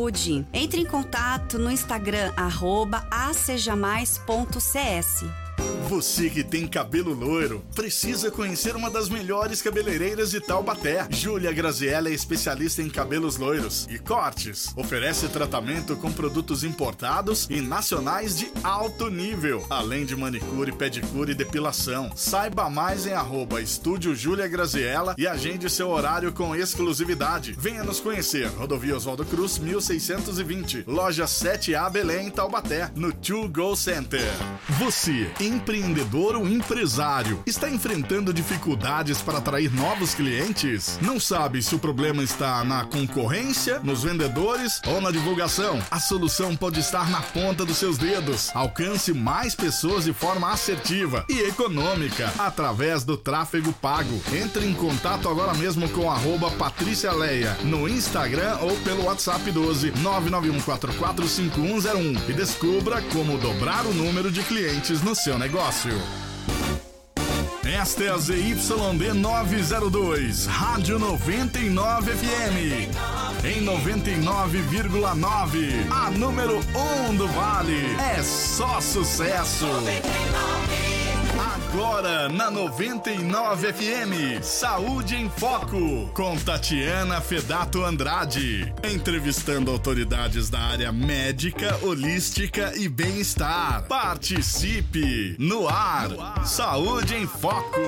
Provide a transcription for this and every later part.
saúde. Entre em contato no Instagram arroba. Você que tem cabelo loiro, precisa conhecer uma das melhores cabeleireiras de Taubaté. Júlia Graziella é especialista em cabelos loiros e cortes. Oferece tratamento com produtos importados e nacionais de alto nível, além de manicure, pedicure e depilação. Saiba mais em arroba Estúdio Júlia Graziella e agende seu horário com exclusividade. Venha nos conhecer. Rodovia Oswaldo Cruz, 1620. Loja 7A Belém, Taubaté, no To Go Center. Você, empreendedor ou empresário, está enfrentando dificuldades para atrair novos clientes? Não sabe se o problema está na concorrência, nos vendedores ou na divulgação? A solução pode estar na ponta dos seus dedos. Alcance mais pessoas de forma assertiva e econômica através do tráfego pago. Entre em contato agora mesmo com Patrícia Leia no Instagram ou pelo WhatsApp 12 991445101 e descubra como dobrar o número de clientes no seu negócio. Esta é a ZYD 902, Rádio 99 FM. Em 99,9, a número 1 um do Vale. É só sucesso. 99. Agora na 99 FM, Saúde em Foco, com Tatiana Fedato Andrade, entrevistando autoridades da área médica, holística e bem-estar. Participe no ar. Saúde em Foco.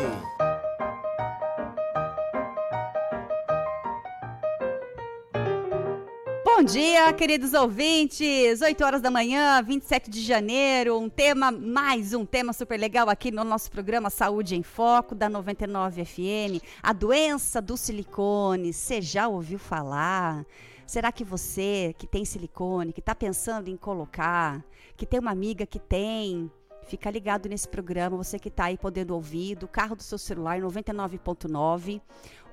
Bom dia, queridos ouvintes. 8 horas da manhã, 27 de janeiro. Um tema, mais um tema super legal aqui no nosso programa Saúde em Foco, da 99 FM. A doença do silicone. Você já ouviu falar? Será que você que tem silicone, que está pensando em colocar, que tem uma amiga que tem, Fica ligado nesse programa, você que está aí podendo ouvir, do carro do seu celular 99.9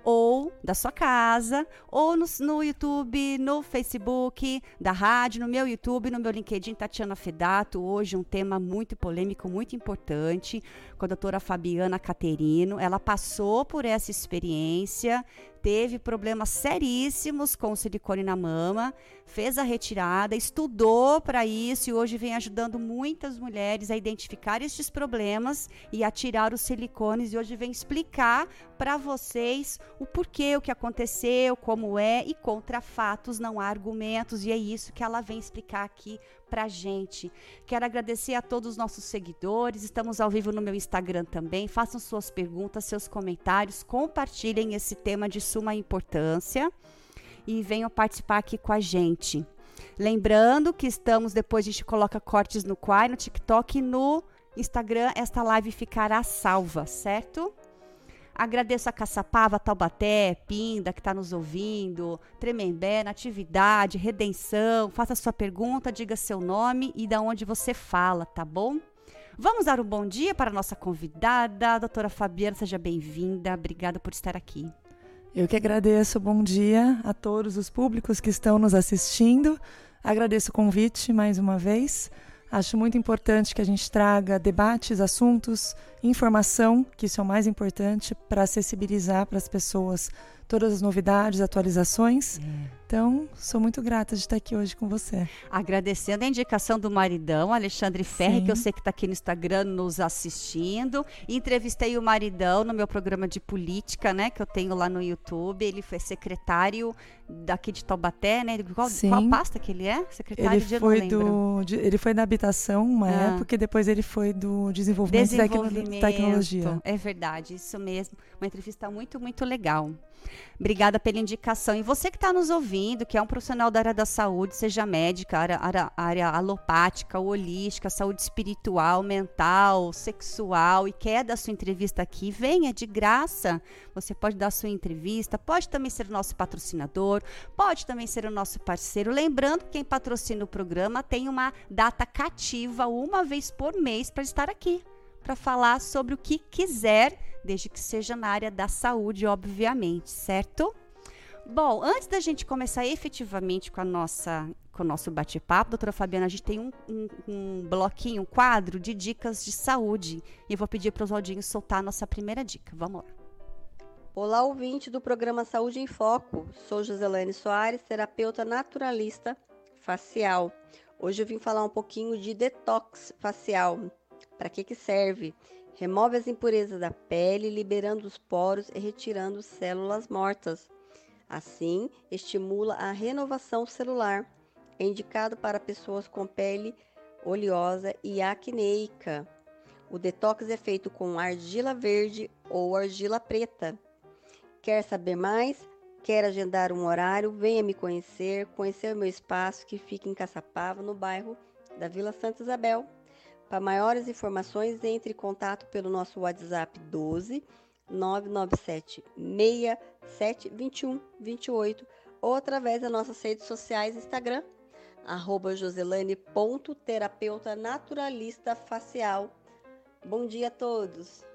ou da sua casa, ou no, no, YouTube, no Facebook, da rádio, no meu YouTube, no meu LinkedIn, Tatiana Fedato. Hoje um tema muito polêmico, muito importante, com a doutora Fabiana Caterino. Ela passou por essa experiência, teve problemas seríssimos com silicone na mama, fez a retirada, estudou para isso e hoje vem ajudando muitas mulheres a identificar estes problemas e a tirar os silicones. E hoje vem explicar para vocês o porquê, o que aconteceu, como é e contra fatos não há argumentos. E é isso que ela vem explicar aqui pra gente. Quero agradecer a todos os nossos seguidores. Estamos ao vivo no meu Instagram também. Façam suas perguntas, seus comentários, compartilhem esse tema de suma importância e venham participar aqui com a gente. Lembrando que estamos, depois a gente coloca cortes no Quai, no TikTok e no Instagram, esta live ficará salva, certo? Agradeço a Caçapava, Taubaté, Pinda, que está nos ouvindo, Tremembé, Natividade, Redenção. Faça sua pergunta, diga seu nome e da onde você fala, tá bom? Vamos dar um bom dia para a nossa convidada, a doutora Fabiana, seja bem-vinda. Obrigada por estar aqui. Eu que agradeço. Bom dia a todos os públicos que estão nos assistindo. Agradeço o convite mais uma vez. Acho muito importante que a gente traga debates, assuntos, informação, que isso é o mais importante, para acessibilizar para as pessoas todas as novidades, atualizações. É. Então, sou muito grata de estar aqui hoje com você. Agradecendo a indicação do maridão, Alexandre Ferre, Sim. que eu sei que está aqui no Instagram nos assistindo. Entrevistei o maridão no meu programa de política, né, que eu tenho lá no YouTube. Ele foi secretário daqui de Taubaté, né? Qual, qual pasta que ele é? Secretário ele de foi do, de, Ele foi da habitação uma ah. época e depois ele foi do desenvolvimento, desenvolvimento de tecnologia. É verdade, isso mesmo. Uma entrevista muito, muito legal. Obrigada pela indicação. E você que está nos ouvindo, que é um profissional da área da saúde, seja médica, área, área, área alopática, holística, saúde espiritual, mental, sexual, e quer dar sua entrevista aqui, venha de graça. Você pode dar sua entrevista, pode também ser o nosso patrocinador, pode também ser o nosso parceiro. Lembrando que quem patrocina o programa tem uma data cativa uma vez por mês para estar aqui para falar sobre o que quiser, desde que seja na área da saúde, obviamente, certo? Bom, antes da gente começar efetivamente com a nossa com o nosso bate-papo, doutora Fabiana, a gente tem um, um, um, bloquinho, um quadro de dicas de saúde. E eu vou pedir para os Oswaldinho soltar a nossa primeira dica. Vamos lá. Olá, ouvinte do programa Saúde em Foco. Sou Joselene Soares, terapeuta naturalista facial. Hoje eu vim falar um pouquinho de detox facial. Para que que serve? Remove as impurezas da pele, liberando os poros e retirando células mortas. Assim, estimula a renovação celular. É indicado para pessoas com pele oleosa e acneica. O detox é feito com argila verde ou argila preta. Quer saber mais? Quer agendar um horário? Venha me conhecer, conhecer o meu espaço que fica em Caçapava, no bairro da Vila Santa Isabel. Para maiores informações, entre em contato pelo nosso WhatsApp 12 997 67 21 28 ou através das nossas redes sociais Instagram, arroba naturalista facial. Bom dia a todos!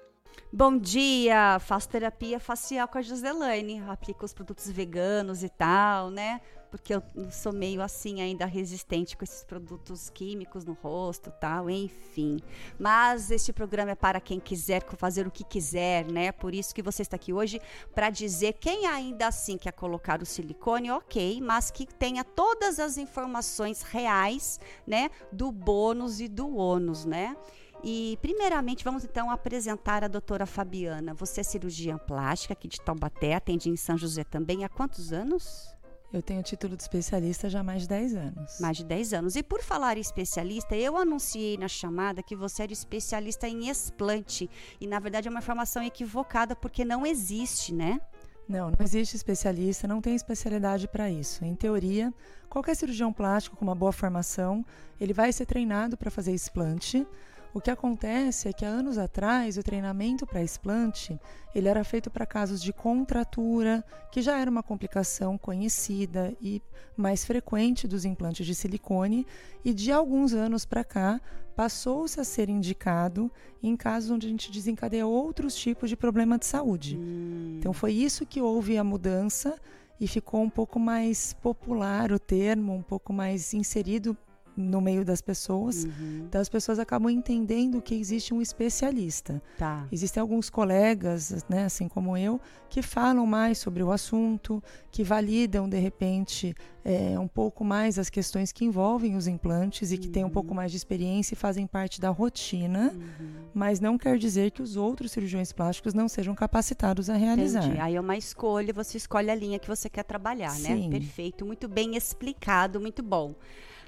Bom dia, faço terapia facial com a Joselane, aplico os produtos veganos e tal, né? Porque eu sou meio assim ainda resistente com esses produtos químicos no rosto, tal, enfim. Mas este programa é para quem quiser fazer o que quiser, né? Por isso que você está aqui hoje para dizer quem ainda assim quer colocar o silicone, OK, mas que tenha todas as informações reais, né, do bônus e do ônus, né? E, primeiramente, vamos então apresentar a doutora Fabiana. Você é cirurgiã plástica aqui de Taubaté, atende em São José também. Há quantos anos? Eu tenho título de especialista já há mais de 10 anos. Mais de 10 anos. E por falar em especialista, eu anunciei na chamada que você era especialista em explante. E na verdade é uma informação equivocada, porque não existe, né? Não, não existe especialista, não tem especialidade para isso. Em teoria, qualquer cirurgião plástico com uma boa formação, ele vai ser treinado para fazer explante. O que acontece é que há anos atrás o treinamento para explante ele era feito para casos de contratura, que já era uma complicação conhecida e mais frequente dos implantes de silicone, e de alguns anos para cá passou-se a ser indicado em casos onde a gente desencadeia outros tipos de problema de saúde. Hum. Então foi isso que houve a mudança e ficou um pouco mais popular o termo, um pouco mais inserido no meio das pessoas. Uhum. Então as pessoas acabam entendendo que existe um especialista. Tá. Existem alguns colegas, né, assim como eu, que falam mais sobre o assunto, que validam de repente é, um pouco mais as questões que envolvem os implantes e que têm um pouco uhum. mais de experiência e fazem parte da rotina, uhum. mas não quer dizer que os outros cirurgiões plásticos não sejam capacitados a realizar. Entendi. Aí é uma escolha, você escolhe a linha que você quer trabalhar, né? Sim. né? Perfeito, muito bem explicado, muito bom.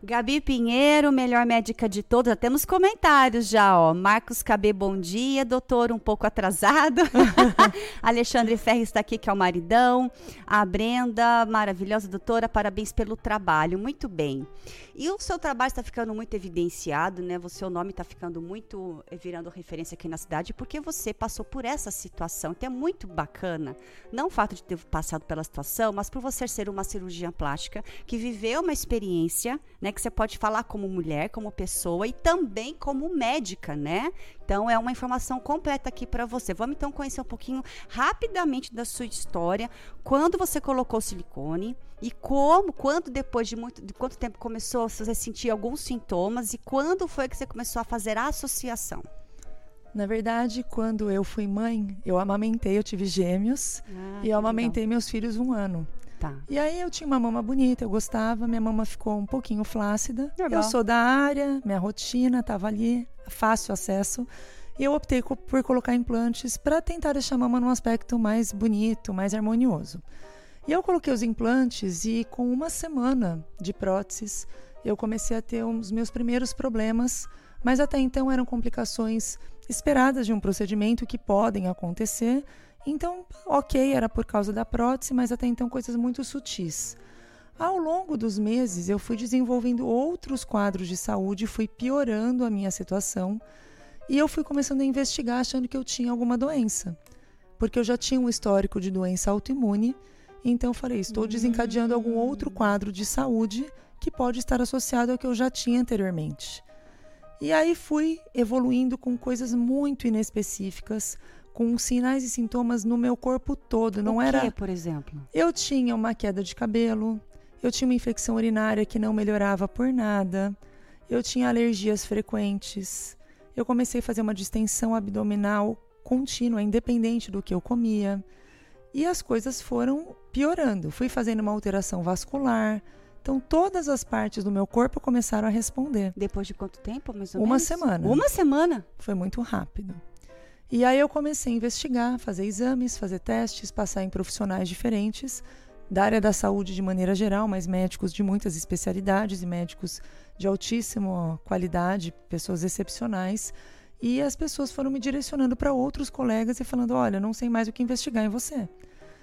Gabi Pinheiro, melhor médica de todos. Já temos comentários já, ó. Marcos KB, bom dia. Doutor, um pouco atrasado. Alexandre Ferri está aqui, que é o maridão. A Brenda, maravilhosa doutora, parabéns pelo trabalho. Muito bem. E o seu trabalho está ficando muito evidenciado, né? O seu nome está ficando muito eh, virando referência aqui na cidade, porque você passou por essa situação. Então é muito bacana, não o fato de ter passado pela situação, mas por você ser uma cirurgiã plástica que viveu uma experiência, né? Que você pode falar como mulher, como pessoa e também como médica, né? Então é uma informação completa aqui para você. Vamos então conhecer um pouquinho rapidamente da sua história, quando você colocou silicone e como, quando depois de muito, de quanto tempo começou você sentir alguns sintomas e quando foi que você começou a fazer a associação? Na verdade, quando eu fui mãe, eu amamentei, eu tive gêmeos ah, e eu amamentei legal. meus filhos um ano. Tá. E aí eu tinha uma mama bonita, eu gostava, minha mama ficou um pouquinho flácida. Normal. Eu sou da área, minha rotina estava ali, fácil acesso. E eu optei por colocar implantes para tentar deixar a mama num aspecto mais bonito, mais harmonioso. E eu coloquei os implantes e com uma semana de próteses, eu comecei a ter os meus primeiros problemas, mas até então eram complicações esperadas de um procedimento que podem acontecer. Então, ok, era por causa da prótese, mas até então coisas muito sutis. Ao longo dos meses, eu fui desenvolvendo outros quadros de saúde, fui piorando a minha situação e eu fui começando a investigar achando que eu tinha alguma doença, porque eu já tinha um histórico de doença autoimune então eu falei, estou desencadeando algum outro quadro de saúde que pode estar associado ao que eu já tinha anteriormente. E aí fui evoluindo com coisas muito inespecíficas, com sinais e sintomas no meu corpo todo. Não o que, era, por exemplo? Eu tinha uma queda de cabelo, eu tinha uma infecção urinária que não melhorava por nada, eu tinha alergias frequentes, eu comecei a fazer uma distensão abdominal contínua, independente do que eu comia. E as coisas foram piorando. Fui fazendo uma alteração vascular, Então, todas as partes do meu corpo começaram a responder. Depois de quanto tempo, mais ou Uma menos? semana. Uma semana? Foi muito rápido. E aí eu comecei a investigar, fazer exames, fazer testes, passar em profissionais diferentes da área da saúde de maneira geral, mas médicos de muitas especialidades e médicos de altíssima qualidade, pessoas excepcionais. E as pessoas foram me direcionando para outros colegas e falando: olha, não sei mais o que investigar em você.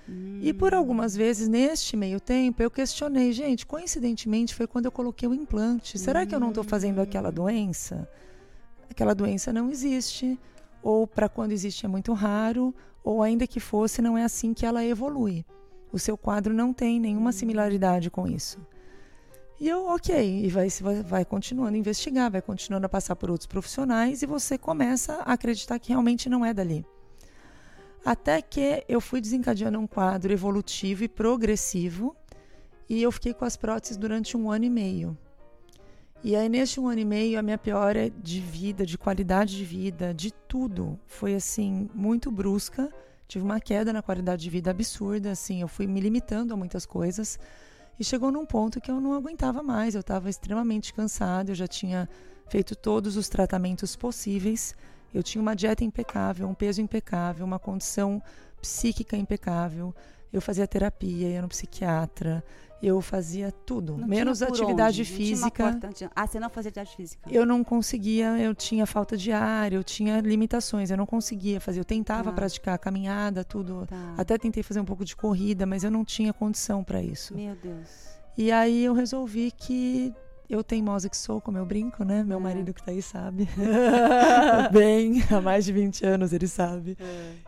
Hum. E por algumas vezes, neste meio tempo, eu questionei, gente, coincidentemente foi quando eu coloquei o implante. Será hum. que eu não estou fazendo aquela doença? Aquela doença não existe, ou para quando existe é muito raro, ou ainda que fosse, não é assim que ela evolui. O seu quadro não tem nenhuma similaridade com isso. E eu, ok, e vai, vai, vai continuando a investigar, vai continuando a passar por outros profissionais e você começa a acreditar que realmente não é dali. Até que eu fui desencadeando um quadro evolutivo e progressivo e eu fiquei com as próteses durante um ano e meio. E aí, neste um ano e meio, a minha piora de vida, de qualidade de vida, de tudo, foi assim, muito brusca. Tive uma queda na qualidade de vida absurda, assim, eu fui me limitando a muitas coisas. E chegou num ponto que eu não aguentava mais, eu estava extremamente cansada, eu já tinha feito todos os tratamentos possíveis. Eu tinha uma dieta impecável, um peso impecável, uma condição psíquica impecável. Eu fazia terapia, ia no psiquiatra, eu fazia tudo, não menos atividade onde? física. Ah, você não fazia atividade física? Eu não conseguia, eu tinha falta de ar, eu tinha limitações, eu não conseguia fazer. Eu tentava Tá. praticar caminhada, tudo. Tá. Até tentei fazer um pouco de corrida, mas eu não tinha condição para isso. Meu Deus. E aí eu resolvi que eu teimosa que sou, como eu brinco, né? Meu É. marido que tá aí sabe. Bem, há mais de 20 anos ele sabe.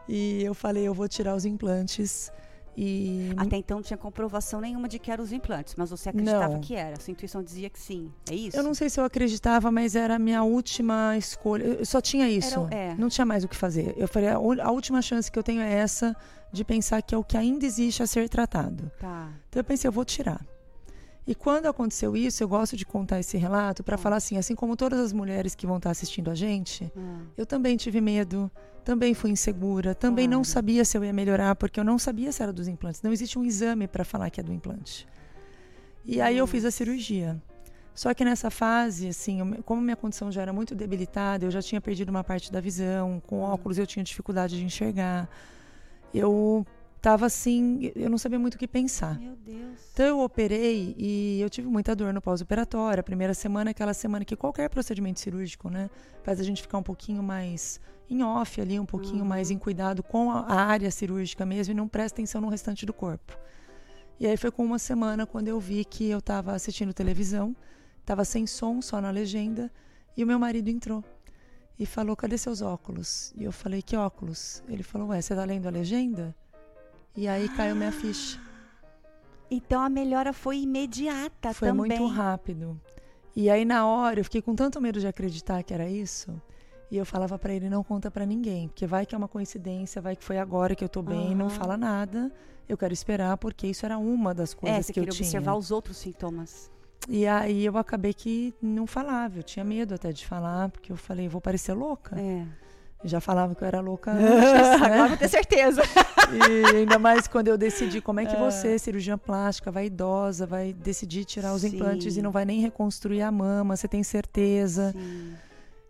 E eu falei, eu vou tirar os implantes. E Até então não tinha comprovação nenhuma de que eram os implantes, mas você acreditava Não. que era. Sua intuição dizia que sim. É isso? eu não sei se eu acreditava, mas era a minha última escolha. Eu só tinha isso. Era- é. Não tinha mais o que fazer. Eu falei, a, última chance que eu tenho é essa de pensar que é o que ainda existe a ser tratado. Tá. Então eu pensei, eu vou tirar. E quando aconteceu isso, eu gosto de contar esse relato para falar assim, assim como todas as mulheres que vão estar assistindo a gente, Ah, eu também tive medo, também fui insegura, também não Claro. sabia se eu ia melhorar, porque eu não sabia se era dos implantes. Não existe um exame para falar que é do implante. E aí eu fiz a cirurgia. Só que nessa fase, assim, eu- como minha condição já era muito debilitada, eu já tinha perdido uma parte da visão, com óculos eu tinha dificuldade de enxergar. Eu tava assim, eu não sabia muito o que pensar. Meu Deus. Então eu operei e eu tive muita dor no pós-operatório. A primeira semana é aquela semana que qualquer procedimento cirúrgico, né, faz a gente ficar um pouquinho mais em off ali, um pouquinho Uhum. mais em cuidado com a a área cirúrgica mesmo e não presta atenção no restante do corpo. E aí foi com uma semana quando eu vi que eu estava assistindo televisão, estava sem som, só na legenda, e o meu marido entrou e falou: "Cadê seus óculos?" E eu falei: "Que óculos?" Ele falou: "Ué, você tá lendo a legenda?" E aí caiu minha ficha. Então a melhora foi imediata Foi também. muito rápido. E aí na hora eu fiquei com tanto medo de acreditar que era isso. E eu falava pra ele não conta pra ninguém, porque vai que é uma coincidência, vai que foi agora que eu tô bem, não Aham. fala nada. Eu quero esperar porque isso era uma das É, coisas você que eu tinha. observar os outros sintomas. E aí eu acabei que não falava, eu tinha medo até de falar, porque eu falei, vou parecer louca. É. Já falava que eu era louca antes, Agora né? vou ter certeza. E ainda mais quando eu decidi como é que Ah. você, cirurgiã plástica, vai idosa, vai decidir tirar os implantes Sim. e não vai nem reconstruir a mama, você tem certeza. Sim.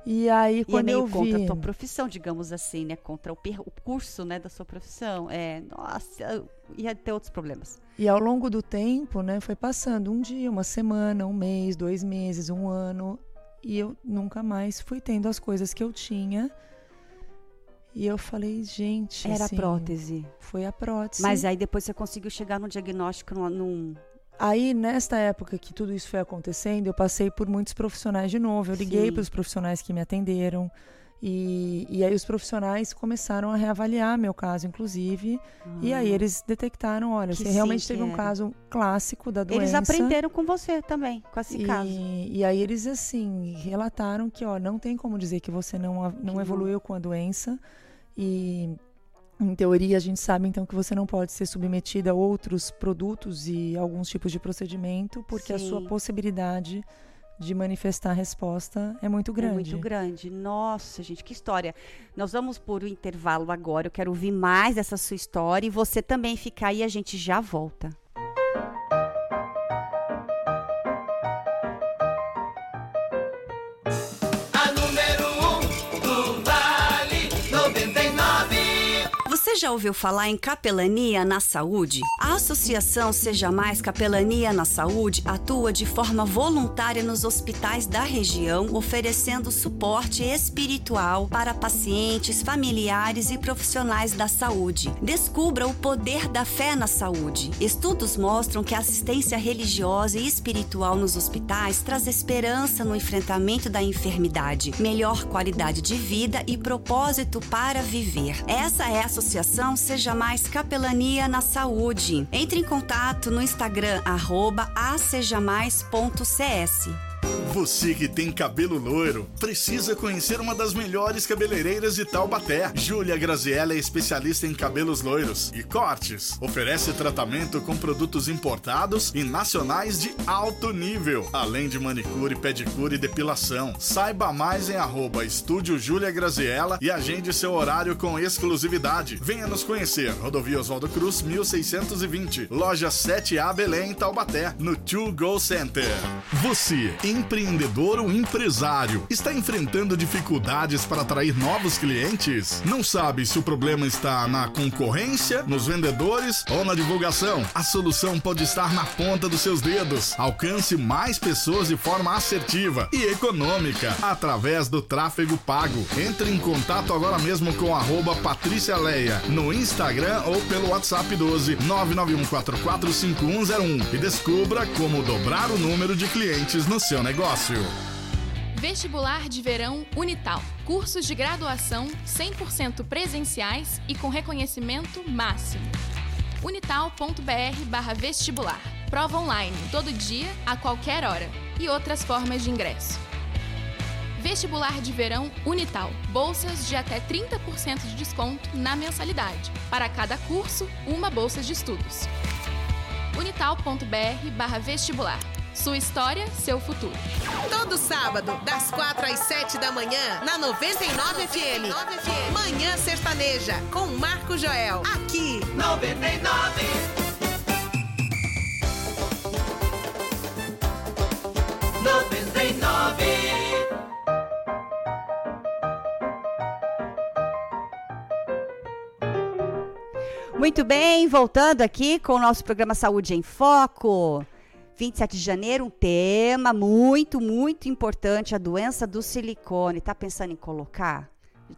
E aí E é quando meio eu vi, contra a tua profissão, digamos assim, né? Contra o, per- o curso, né, da sua profissão. É, nossa, ia ter outros problemas. e ao longo do tempo, né, foi passando um dia, uma semana, um mês, dois meses, um ano, e eu nunca mais fui tendo as coisas que eu tinha. E eu falei, gente, Era a assim, prótese. Foi a prótese. Mas aí depois você conseguiu chegar no diagnóstico num. num- Aí, nesta época que tudo isso foi acontecendo, eu passei por muitos profissionais de novo. Eu liguei para os profissionais que me atenderam. E, e aí os profissionais começaram a reavaliar meu caso, inclusive. E aí eles detectaram, olha, Que você realmente teve que um era. caso clássico da doença. Eles aprenderam com você também, com esse caso. E, e aí eles, assim, relataram que, ó, não tem como dizer que você não, não não. evoluiu com a doença. E, em teoria, a gente sabe, então, que você não pode ser submetida a outros produtos e alguns tipos de procedimento, porque a sua Sim. possibilidade de manifestar a resposta é muito grande. É muito grande. Nossa, gente, que história. Nós vamos por o intervalo agora. Eu quero ouvir mais dessa sua história e você também fica aí, a gente já volta. Já ouviu falar em capelania na saúde? A Associação Seja Mais Capelania na Saúde atua de forma voluntária nos hospitais da região, oferecendo suporte espiritual para pacientes, familiares e profissionais da saúde. Descubra o poder da fé na saúde. Estudos mostram que a assistência religiosa e espiritual nos hospitais traz esperança no enfrentamento da enfermidade, melhor qualidade de vida e propósito para viver. Essa é a associação Seja Mais Capelania na Saúde. Entre em contato no Instagram, arroba acejamais.cs. Você que tem cabelo loiro, precisa conhecer uma das melhores cabeleireiras de Taubaté. Júlia Graziella é especialista em cabelos loiros e cortes. Oferece tratamento com produtos importados e nacionais de alto nível, além de manicure, pedicure e depilação. Saiba mais em arroba Estúdio Júlia Graziella e agende seu horário com exclusividade. Venha nos conhecer. Rodovia Oswaldo Cruz, 1620. Loja 7A Belém, Taubaté, no To Go Center. Você, empreendedor ou empresário, está enfrentando dificuldades para atrair novos clientes? Não sabe se o problema está na concorrência, nos vendedores ou na divulgação? A solução pode estar na ponta dos seus dedos. Alcance mais pessoas de forma assertiva e econômica através do tráfego pago. Entre em contato agora mesmo com arroba Patrícia Leia no Instagram ou pelo WhatsApp 12 991445101 e descubra como dobrar o número de clientes no seu negócio. Vestibular de Verão Unital. Cursos de graduação 100% presenciais e com reconhecimento máximo. unital.br/vestibular. Prova online todo dia, a qualquer hora. E outras formas de ingresso. Vestibular de Verão Unital. Bolsas de até 30% de desconto na mensalidade. Para cada curso, uma bolsa de estudos. unital.br/vestibular. Sua história, seu futuro. Todo sábado, das 4 às 7 da manhã, na 99 FM. Manhã Sertaneja, com Marco Joel. Aqui. 99. 99. Muito bem, voltando aqui com o nosso programa Saúde em Foco. 27 de janeiro, um tema muito, muito importante, a doença do silicone. Tá pensando em colocar?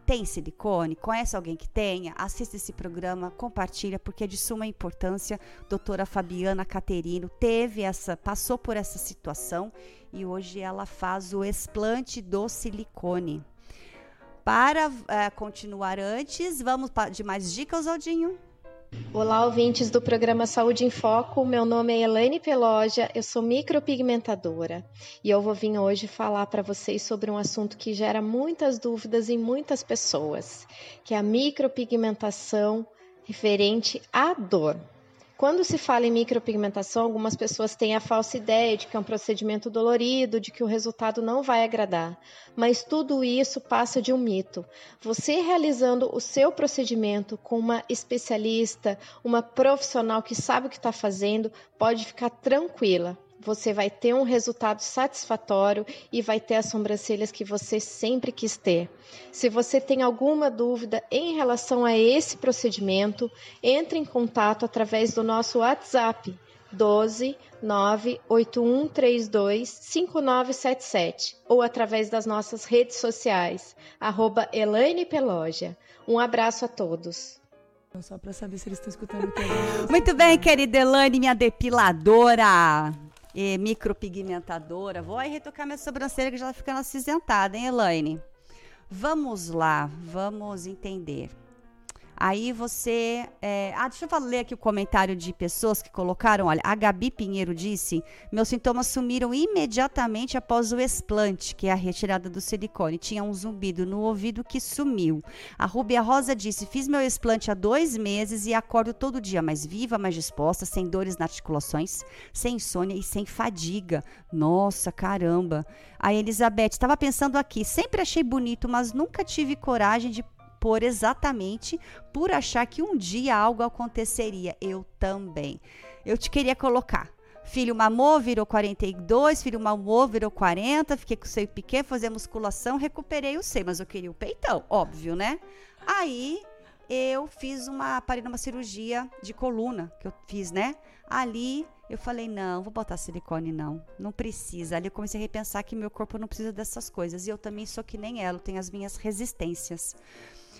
Tem silicone? Conhece alguém que tenha? Assista esse programa, compartilha, porque é de suma importância. Doutora Fabiana Caterino teve essa, passou por essa situação e hoje ela faz o explante do silicone. Para eh, continuar antes, vamos de mais dicas, Aldinho? Olá, ouvintes do programa Saúde em Foco. Meu nome é Elaine Peloja, eu sou micropigmentadora e eu vou vir hoje falar para vocês sobre um assunto que gera muitas dúvidas em muitas pessoas, que é a micropigmentação referente à dor. Quando se fala em micropigmentação, algumas pessoas têm a falsa ideia de que é um procedimento dolorido, de que o resultado não vai agradar. Mas tudo isso passa de um mito. Você realizando o seu procedimento com uma especialista, uma profissional que sabe o que está fazendo, pode ficar tranquila. Você vai ter um resultado satisfatório e vai ter as sobrancelhas que você sempre quis ter. Se você tem alguma dúvida em relação a esse procedimento, entre em contato através do nosso WhatsApp 12 98132 5977 ou através das nossas redes sociais, arroba Elaine Peloja. Um abraço a todos. Só para saber se eles estão escutando o que Muito bem, querida Elane, minha depiladora e micropigmentadora. Vou aí retocar minha sobrancelha que já tá ficando acinzentada, hein, Elaine? Vamos lá, vamos entender. Aí você. é, Ah, deixa eu ler aqui o comentário de pessoas que colocaram. Olha, a Gabi Pinheiro disse: meus sintomas sumiram imediatamente após o explante, que é a retirada do silicone. Tinha um zumbido no ouvido que sumiu. A Rubia Rosa disse: fiz meu explante há dois meses e acordo todo dia mais viva, mais disposta, sem dores nas articulações, sem insônia e sem fadiga. Nossa, caramba. A Elizabeth, estava pensando aqui, sempre achei bonito, mas nunca tive coragem de por exatamente por achar que um dia algo aconteceria. Eu também. Eu te queria colocar. Filho mamou, virou 42, filho mamou, virou 40, fiquei com o seio pequeno, fazer musculação, recuperei o seio, mas eu queria o peitão, óbvio, né? Aí eu fiz uma, parei numa cirurgia de coluna que eu fiz, né? Ali eu falei, não, vou botar silicone não, não precisa. Ali eu comecei a repensar que meu corpo não precisa dessas coisas e eu também sou que nem ela, tenho as minhas resistências.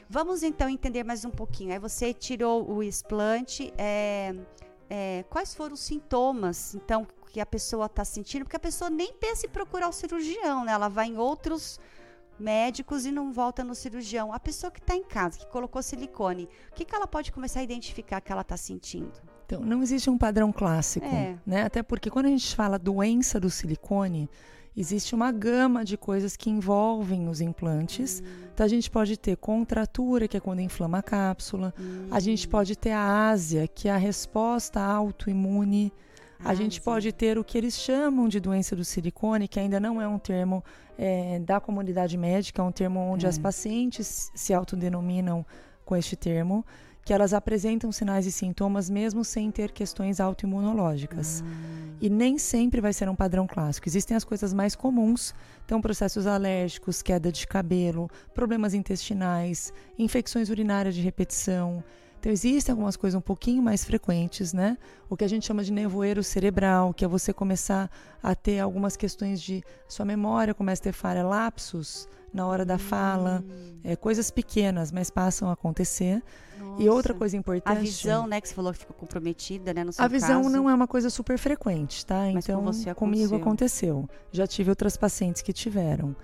Vamos então entender mais um pouquinho. Aí você tirou o explante, é, é, quais foram os sintomas, então, que a pessoa está sentindo? Porque a pessoa nem pensa em procurar o cirurgião, né? Ela vai em outros médicos e não volta no cirurgião. A pessoa que está em casa, que colocou silicone, o que, que ela pode começar a identificar que ela está sentindo? Então, não existe um padrão clássico, É. né? Até porque quando a gente fala doença do silicone, existe uma gama de coisas que envolvem os implantes. Então, a gente pode ter contratura, que é quando inflama a cápsula. A gente pode ter a ásia, que é a resposta autoimune. A gente pode ter o que eles chamam de doença do silicone, que ainda não é um termo eh, da comunidade médica, é um termo onde as pacientes se autodenominam com este termo, que elas apresentam sinais e sintomas mesmo sem ter questões autoimunológicas. E nem sempre vai ser um padrão clássico. Existem as coisas mais comuns, então processos alérgicos, queda de cabelo, problemas intestinais, infecções urinárias de repetição. Então existem algumas coisas um pouquinho mais frequentes, né? O que a gente chama de nevoeiro cerebral, que é você começar a ter algumas questões de sua memória começa a ter falha, lapsos na hora da fala, é, coisas pequenas, mas passam a acontecer. E outra Nossa. coisa A importante. visão, né, que você falou que ficou comprometida, né, no seu A visão caso. não é uma coisa super frequente, tá? Mas com então, comigo aconteceu. aconteceu. Já tive outras pacientes que tiveram.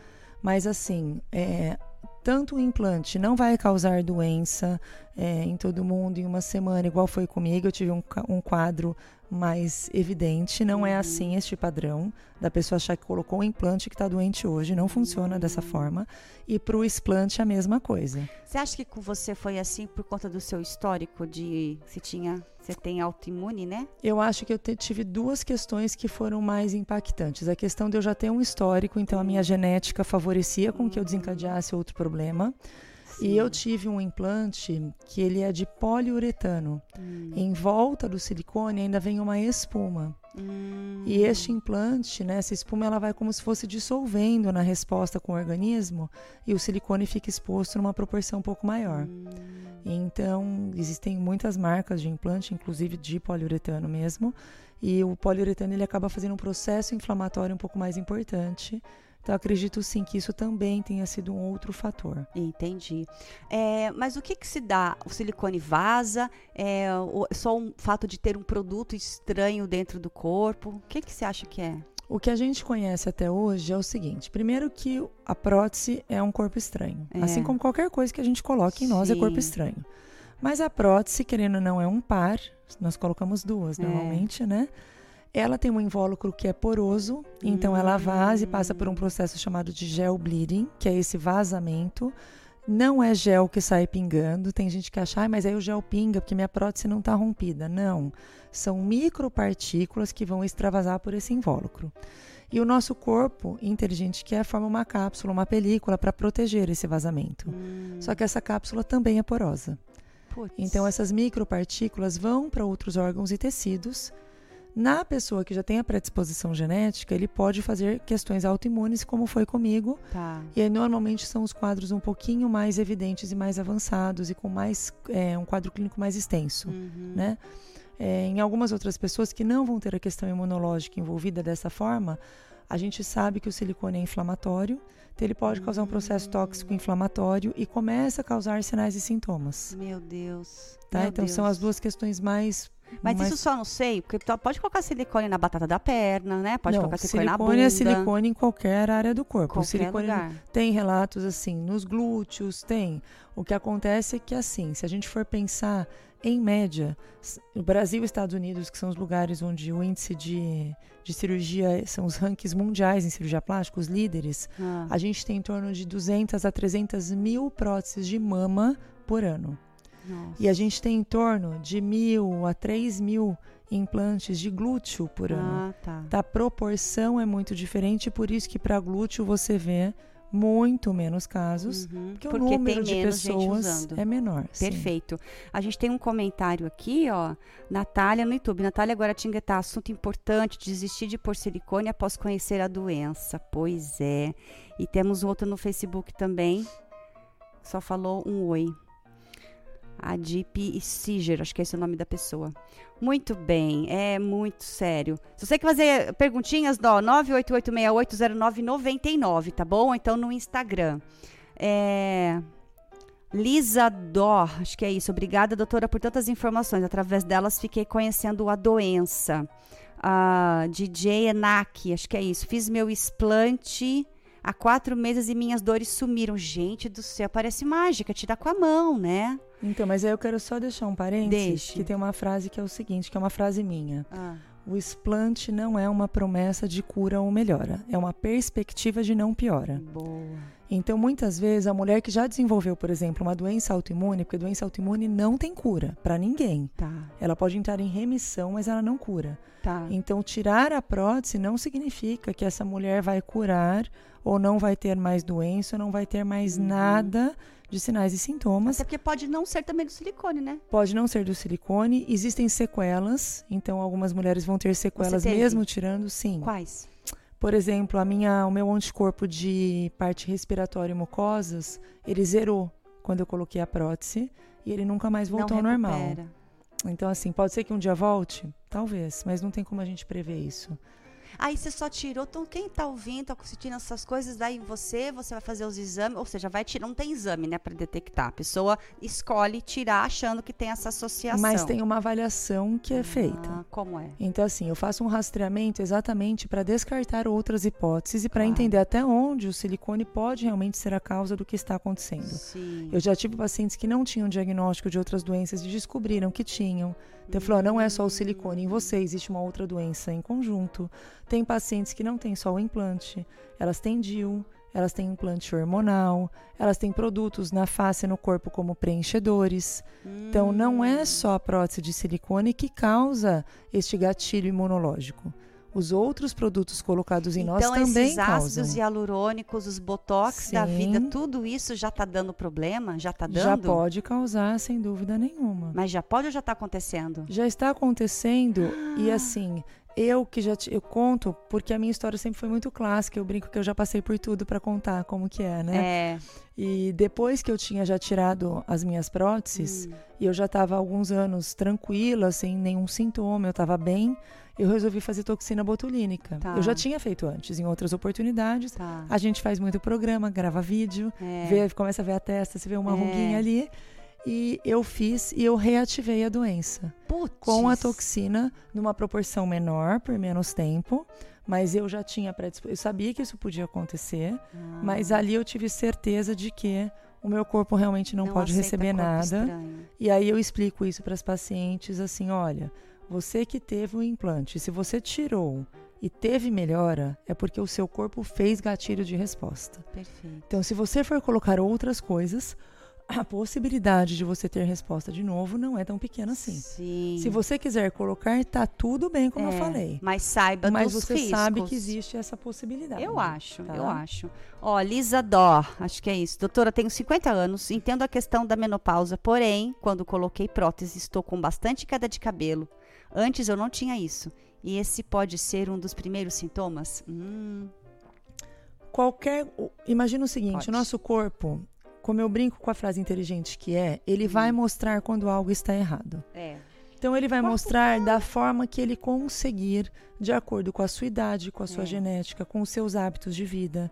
Mas, assim, é, tanto o implante não vai causar doença é, em todo mundo em uma semana, igual foi comigo. Eu tive um, um quadro mais evidente. Não Uhum. é assim este padrão da pessoa achar que colocou o implante que está doente hoje. Não funciona dessa Uhum. forma. E para o explante, a mesma coisa. Você acha que com você foi assim por conta do seu histórico de você tinha, você tem autoimune, né? Eu acho que eu te- tive duas questões que foram mais impactantes. A questão de eu já ter um histórico, então a minha genética favorecia com que eu desencadeasse outro problema. E eu tive um implante que ele é de poliuretano. Hum. Em volta do silicone ainda vem uma espuma. Hum. E este implante, né, essa espuma, ela vai como se fosse dissolvendo na resposta com o organismo e o silicone fica exposto numa proporção um pouco maior. Hum. Então, existem muitas marcas de implante, inclusive de poliuretano mesmo, e o poliuretano ele acaba fazendo um processo inflamatório um pouco mais importante. Então, acredito sim que isso também tenha sido um outro fator. Entendi. É, mas o que que se dá? O silicone vaza? É, o- só um fato de ter um produto estranho dentro do corpo? O que que você acha que é? O que a gente conhece até hoje é o seguinte: primeiro, que a prótese é um corpo estranho. É. Assim como qualquer coisa que a gente coloca em nós é Sim. corpo estranho. Mas a prótese, querendo ou não, é um par, nós colocamos duas É. normalmente, né? Ela tem um invólucro que é poroso, então ela vaza e passa por um processo chamado de gel bleeding, que é esse vazamento. Não é gel que sai pingando. Tem gente que acha, ah, mas aí o gel pinga porque minha prótese não está rompida. Não. São micropartículas que vão extravasar por esse invólucro. E o nosso corpo, inteligente que é, forma uma cápsula, uma película para proteger esse vazamento. Só que essa cápsula também é porosa. Putz. Então, essas micropartículas vão para outros órgãos e tecidos. Na pessoa que já tem a predisposição genética, ele pode fazer questões autoimunes, como foi comigo. Tá. E aí, normalmente, são os quadros um pouquinho mais evidentes e mais avançados e com mais é, um quadro clínico mais extenso, Uhum. né? É, em algumas outras pessoas que não vão ter a questão imunológica envolvida dessa forma, a gente sabe que o silicone é inflamatório, então ele pode causar um processo tóxico inflamatório e começa a causar sinais e sintomas. Meu Deus. Tá? Meu então são Deus. as duas questões mais. Mas mais... isso só não sei, porque pode colocar silicone na batata da perna, né? Pode não, colocar silicone, na bunda. silicone é silicone em qualquer área do corpo. Qualquer silicone lugar. tem relatos assim nos glúteos, tem. O que acontece é que assim, se a gente for pensar em média, o Brasil e Estados Unidos, que são os lugares onde o índice de, de cirurgia são os rankings mundiais em cirurgia plástica, os líderes, Ah, a gente tem em torno de 200 a 300 mil próteses de mama por ano. Nossa. E a gente tem em torno de mil a 3 mil implantes de glúteo por ano. Ah, tá. Tá, a proporção é muito diferente, por isso que para glúteo você vê muito menos casos, Uhum, porque, Porque o número tem de pessoas é menor. sim. Perfeito. A gente tem um comentário aqui, ó. Natália no YouTube. Natália Guaratinguetá, assunto importante, desistir de pôr silicone após conhecer a doença. Pois é. E temos outro no Facebook também. Só falou um oi. Adip Siger, acho que é esse o nome da pessoa. Muito bem, é muito sério. Se você quer fazer perguntinhas, ó, 988680999, tá bom? Então no Instagram. É... Lisa Dó, acho que é isso. Obrigada, doutora, por tantas informações. Através delas fiquei conhecendo a doença. A DJ Enak, acho que é isso. Fiz meu explante há quatro meses e minhas dores sumiram. Gente do céu, parece mágica, tirar com a mão, né? Então, mas aí eu quero só deixar um parênteses, Deixe. que tem uma frase que é o seguinte, que é uma frase minha. Ah, O explante não é uma promessa de cura ou melhora, é uma perspectiva de não piora. boa. Então, muitas vezes, a mulher que já desenvolveu, por exemplo, uma doença autoimune, porque doença autoimune não tem cura para ninguém. Tá, Ela pode entrar em remissão, mas ela não cura. tá. Então, tirar a prótese não significa que essa mulher vai curar ou não vai ter mais doença, ou não vai ter mais Uhum. nada de sinais e sintomas. Até porque pode não ser também do silicone, né? Pode não ser do silicone, existem sequelas, então algumas mulheres vão ter sequelas mesmo tirando, sim. Quais? Por exemplo, a minha, o meu anticorpo de parte respiratória e mucosas, ele zerou quando eu coloquei a prótese e ele nunca mais voltou ao normal. Então, assim, pode ser que um dia volte? Talvez, mas não tem como a gente prever isso. Aí você só tirou, então quem tá ouvindo, tá assistindo essas coisas, daí você, você vai fazer os exames, ou seja, vai tirar, não tem exame, né, para detectar. A pessoa escolhe tirar achando que tem essa associação. Mas tem uma avaliação que é feita. Ah, como é? Então, assim, eu faço um rastreamento exatamente para descartar outras hipóteses e para Claro. entender até onde o silicone pode realmente ser a causa do que está acontecendo. Sim. Eu já tive pacientes que não tinham diagnóstico de outras doenças e descobriram que tinham. Então, falei, ó, não é só o silicone em você, existe uma outra doença em conjunto. Tem pacientes que não têm só o implante, elas têm DIU, elas têm implante hormonal, elas têm produtos na face e no corpo como preenchedores. Então, não Hum. é só a prótese de silicone que causa este gatilho imunológico. Os outros produtos colocados em então, nós também esses ácidos causam. hialurônicos, os botox da Sim. vida, tudo isso já tá dando problema? Já tá dando? Já pode causar, sem dúvida nenhuma. Mas já pode ou já tá acontecendo? Já está acontecendo e assim, eu que já te- eu conto porque a minha história sempre foi muito clássica, eu brinco que eu já passei por tudo para contar como que é, né? É. E depois que eu tinha já tirado as minhas próteses e eu já estava alguns anos tranquila, sem nenhum sintoma, eu estava bem, eu resolvi fazer toxina botulínica. Tá. Eu já tinha feito antes em outras oportunidades. Tá. A gente faz muito programa, grava vídeo, É. vê, começa a ver a testa, você vê uma É. ruguinha ali. E eu fiz e eu reativei a doença Putz. com a toxina numa proporção menor por menos tempo, mas eu já tinha predisposição, eu sabia que isso podia acontecer, Ah. mas ali eu tive certeza de que o meu corpo realmente não, pode aceita receber nada. estranho. E aí eu explico isso para as pacientes assim, olha, você que teve o implante, se você tirou e teve melhora, é porque o seu corpo fez gatilho de resposta. Perfeito. Então, se você for colocar outras coisas, a possibilidade de você ter resposta de novo não é tão pequena assim. Sim. Se você quiser colocar, tá tudo bem, como eu É, falei. Mas saiba Mas dos você riscos. sabe que existe essa possibilidade. Eu acho, tá? eu acho. Ó, Lisa Dó, acho que é isso. Doutora, tenho 50 anos, entendo a questão da menopausa, porém, quando coloquei prótese, estou com bastante queda de cabelo. Antes eu não tinha isso. E esse pode ser um dos primeiros sintomas? Hum, Qualquer. Imagina o seguinte: Pode. o nosso corpo, como eu brinco com a frase inteligente que é, ele vai mostrar quando algo está errado. é. Então ele vai mostrar da forma que ele conseguir, de acordo com a sua idade, com a sua É. genética, com os seus hábitos de vida.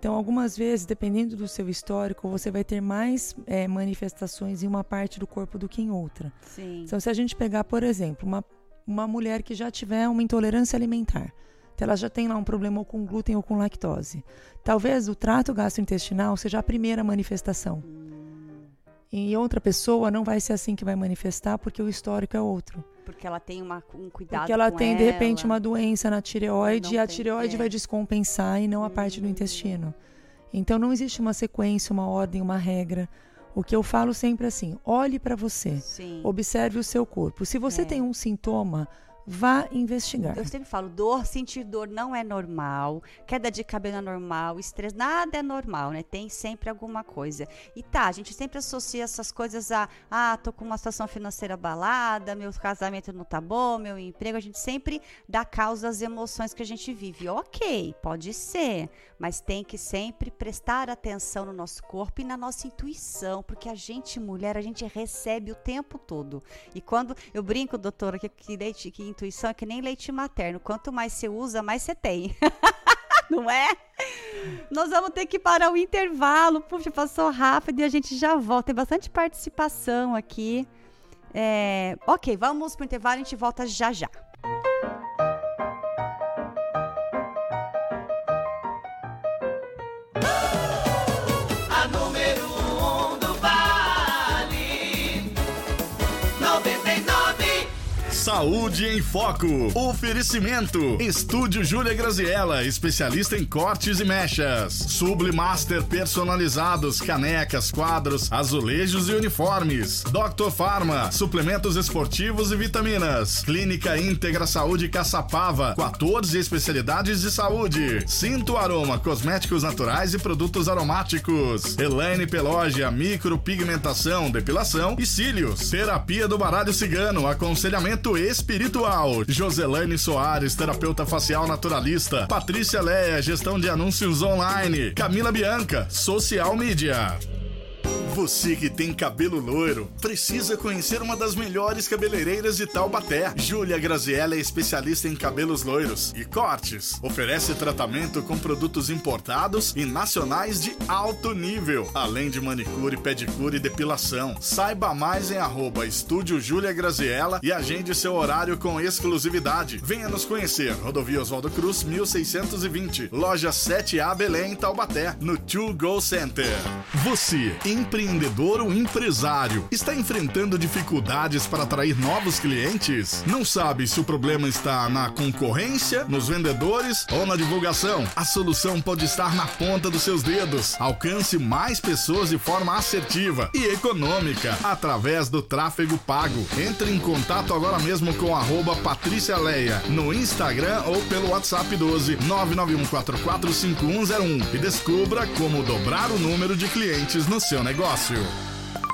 Então, algumas vezes, dependendo do seu histórico, você vai ter mais eh, manifestações em uma parte do corpo do que em outra. Sim. Então, se a gente pegar, por exemplo, uma, uma mulher que já tiver uma intolerância alimentar, então ela já tem lá um problema ou com glúten ou com lactose, talvez o trato gastrointestinal seja a primeira manifestação. Em outra pessoa não vai ser assim que vai manifestar, porque o histórico é outro. Porque ela tem uma, um cuidado Porque ela tem, de repente, ela. uma doença na tireoide Não e a tireoide é. vai descompensar e não a parte do Hum. intestino. Então não existe uma sequência, uma ordem, uma regra. O que eu falo sempre é assim: olhe para você. Sim. Observe o seu corpo. Se você É. tem um sintoma, vá investigar. Eu sempre falo, dor, sentir dor não é normal, queda de cabelo é normal, estresse, nada é normal, né? Tem sempre alguma coisa. E tá, a gente sempre associa essas coisas a, ah, tô com uma situação financeira abalada, meu casamento não tá bom, meu emprego, a gente sempre dá causa às emoções que a gente vive. Ok, pode ser, mas tem que sempre prestar atenção no nosso corpo e na nossa intuição, porque a gente, mulher, a gente recebe o tempo todo. E quando eu brinco, doutora, que, que, que intuição é que nem leite materno. Quanto mais você usa, mais você tem. Não é? Nós vamos ter que parar o intervalo. Puxa, passou rápido e a gente já volta. Tem bastante participação aqui. É... Ok, vamos para o intervalo. A gente volta já já. Saúde em Foco. Oferecimento. Estúdio Júlia Graziella, especialista em cortes e mechas. Sublimaster personalizados, canecas, quadros, azulejos e uniformes. Dr. Farma, suplementos esportivos e vitaminas. Clínica Íntegra Saúde Caçapava, 14 especialidades de saúde. Cinto Aroma, cosméticos naturais e produtos aromáticos. Elaine Pelógia, micropigmentação, depilação e cílios. Terapia do baralho cigano, aconselhamento espiritual. Joselane Soares, terapeuta facial naturalista. Patrícia Leia, gestão de anúncios online. Camila Bianca, social media. Você que tem cabelo loiro, precisa conhecer uma das melhores cabeleireiras de Taubaté. Júlia Graziella é especialista em cabelos loiros e cortes. Oferece tratamento com produtos importados e nacionais de alto nível, além de manicure, pedicure e depilação. Saiba mais em arroba Estúdio Júlia Graziella e agende seu horário com exclusividade. Venha nos conhecer. Rodovia Oswaldo Cruz, 1620. Loja 7A Belém, Taubaté, no To Go Center. Você, empreendedor empreendedor ou empresário está enfrentando dificuldades para atrair novos clientes? Não sabe se o problema está na concorrência, nos vendedores ou na divulgação? A solução pode estar na ponta dos seus dedos. Alcance mais pessoas de forma assertiva e econômica através do tráfego pago. Entre em contato agora mesmo com arroba Patrícia Leia no Instagram ou pelo WhatsApp 12 991445101 e descubra como dobrar o número de clientes no seu negócio negócio.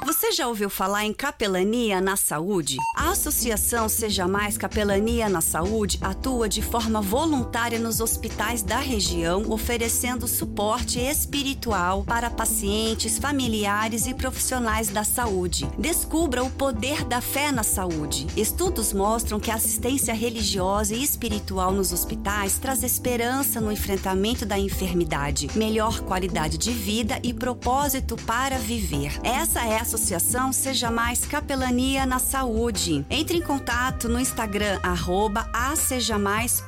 Você já ouviu falar em capelania na saúde? A Associação Seja Mais Capelania na Saúde atua de forma voluntária nos hospitais da região, oferecendo suporte espiritual para pacientes, familiares e profissionais da saúde. Descubra o poder da fé na saúde. Estudos mostram que a assistência religiosa e espiritual nos hospitais traz esperança no enfrentamento da enfermidade, melhor qualidade de vida e propósito para viver. Essa é a associação Seja Mais Capelania na Saúde. Entre em contato no Instagram, arroba acejamais.cs.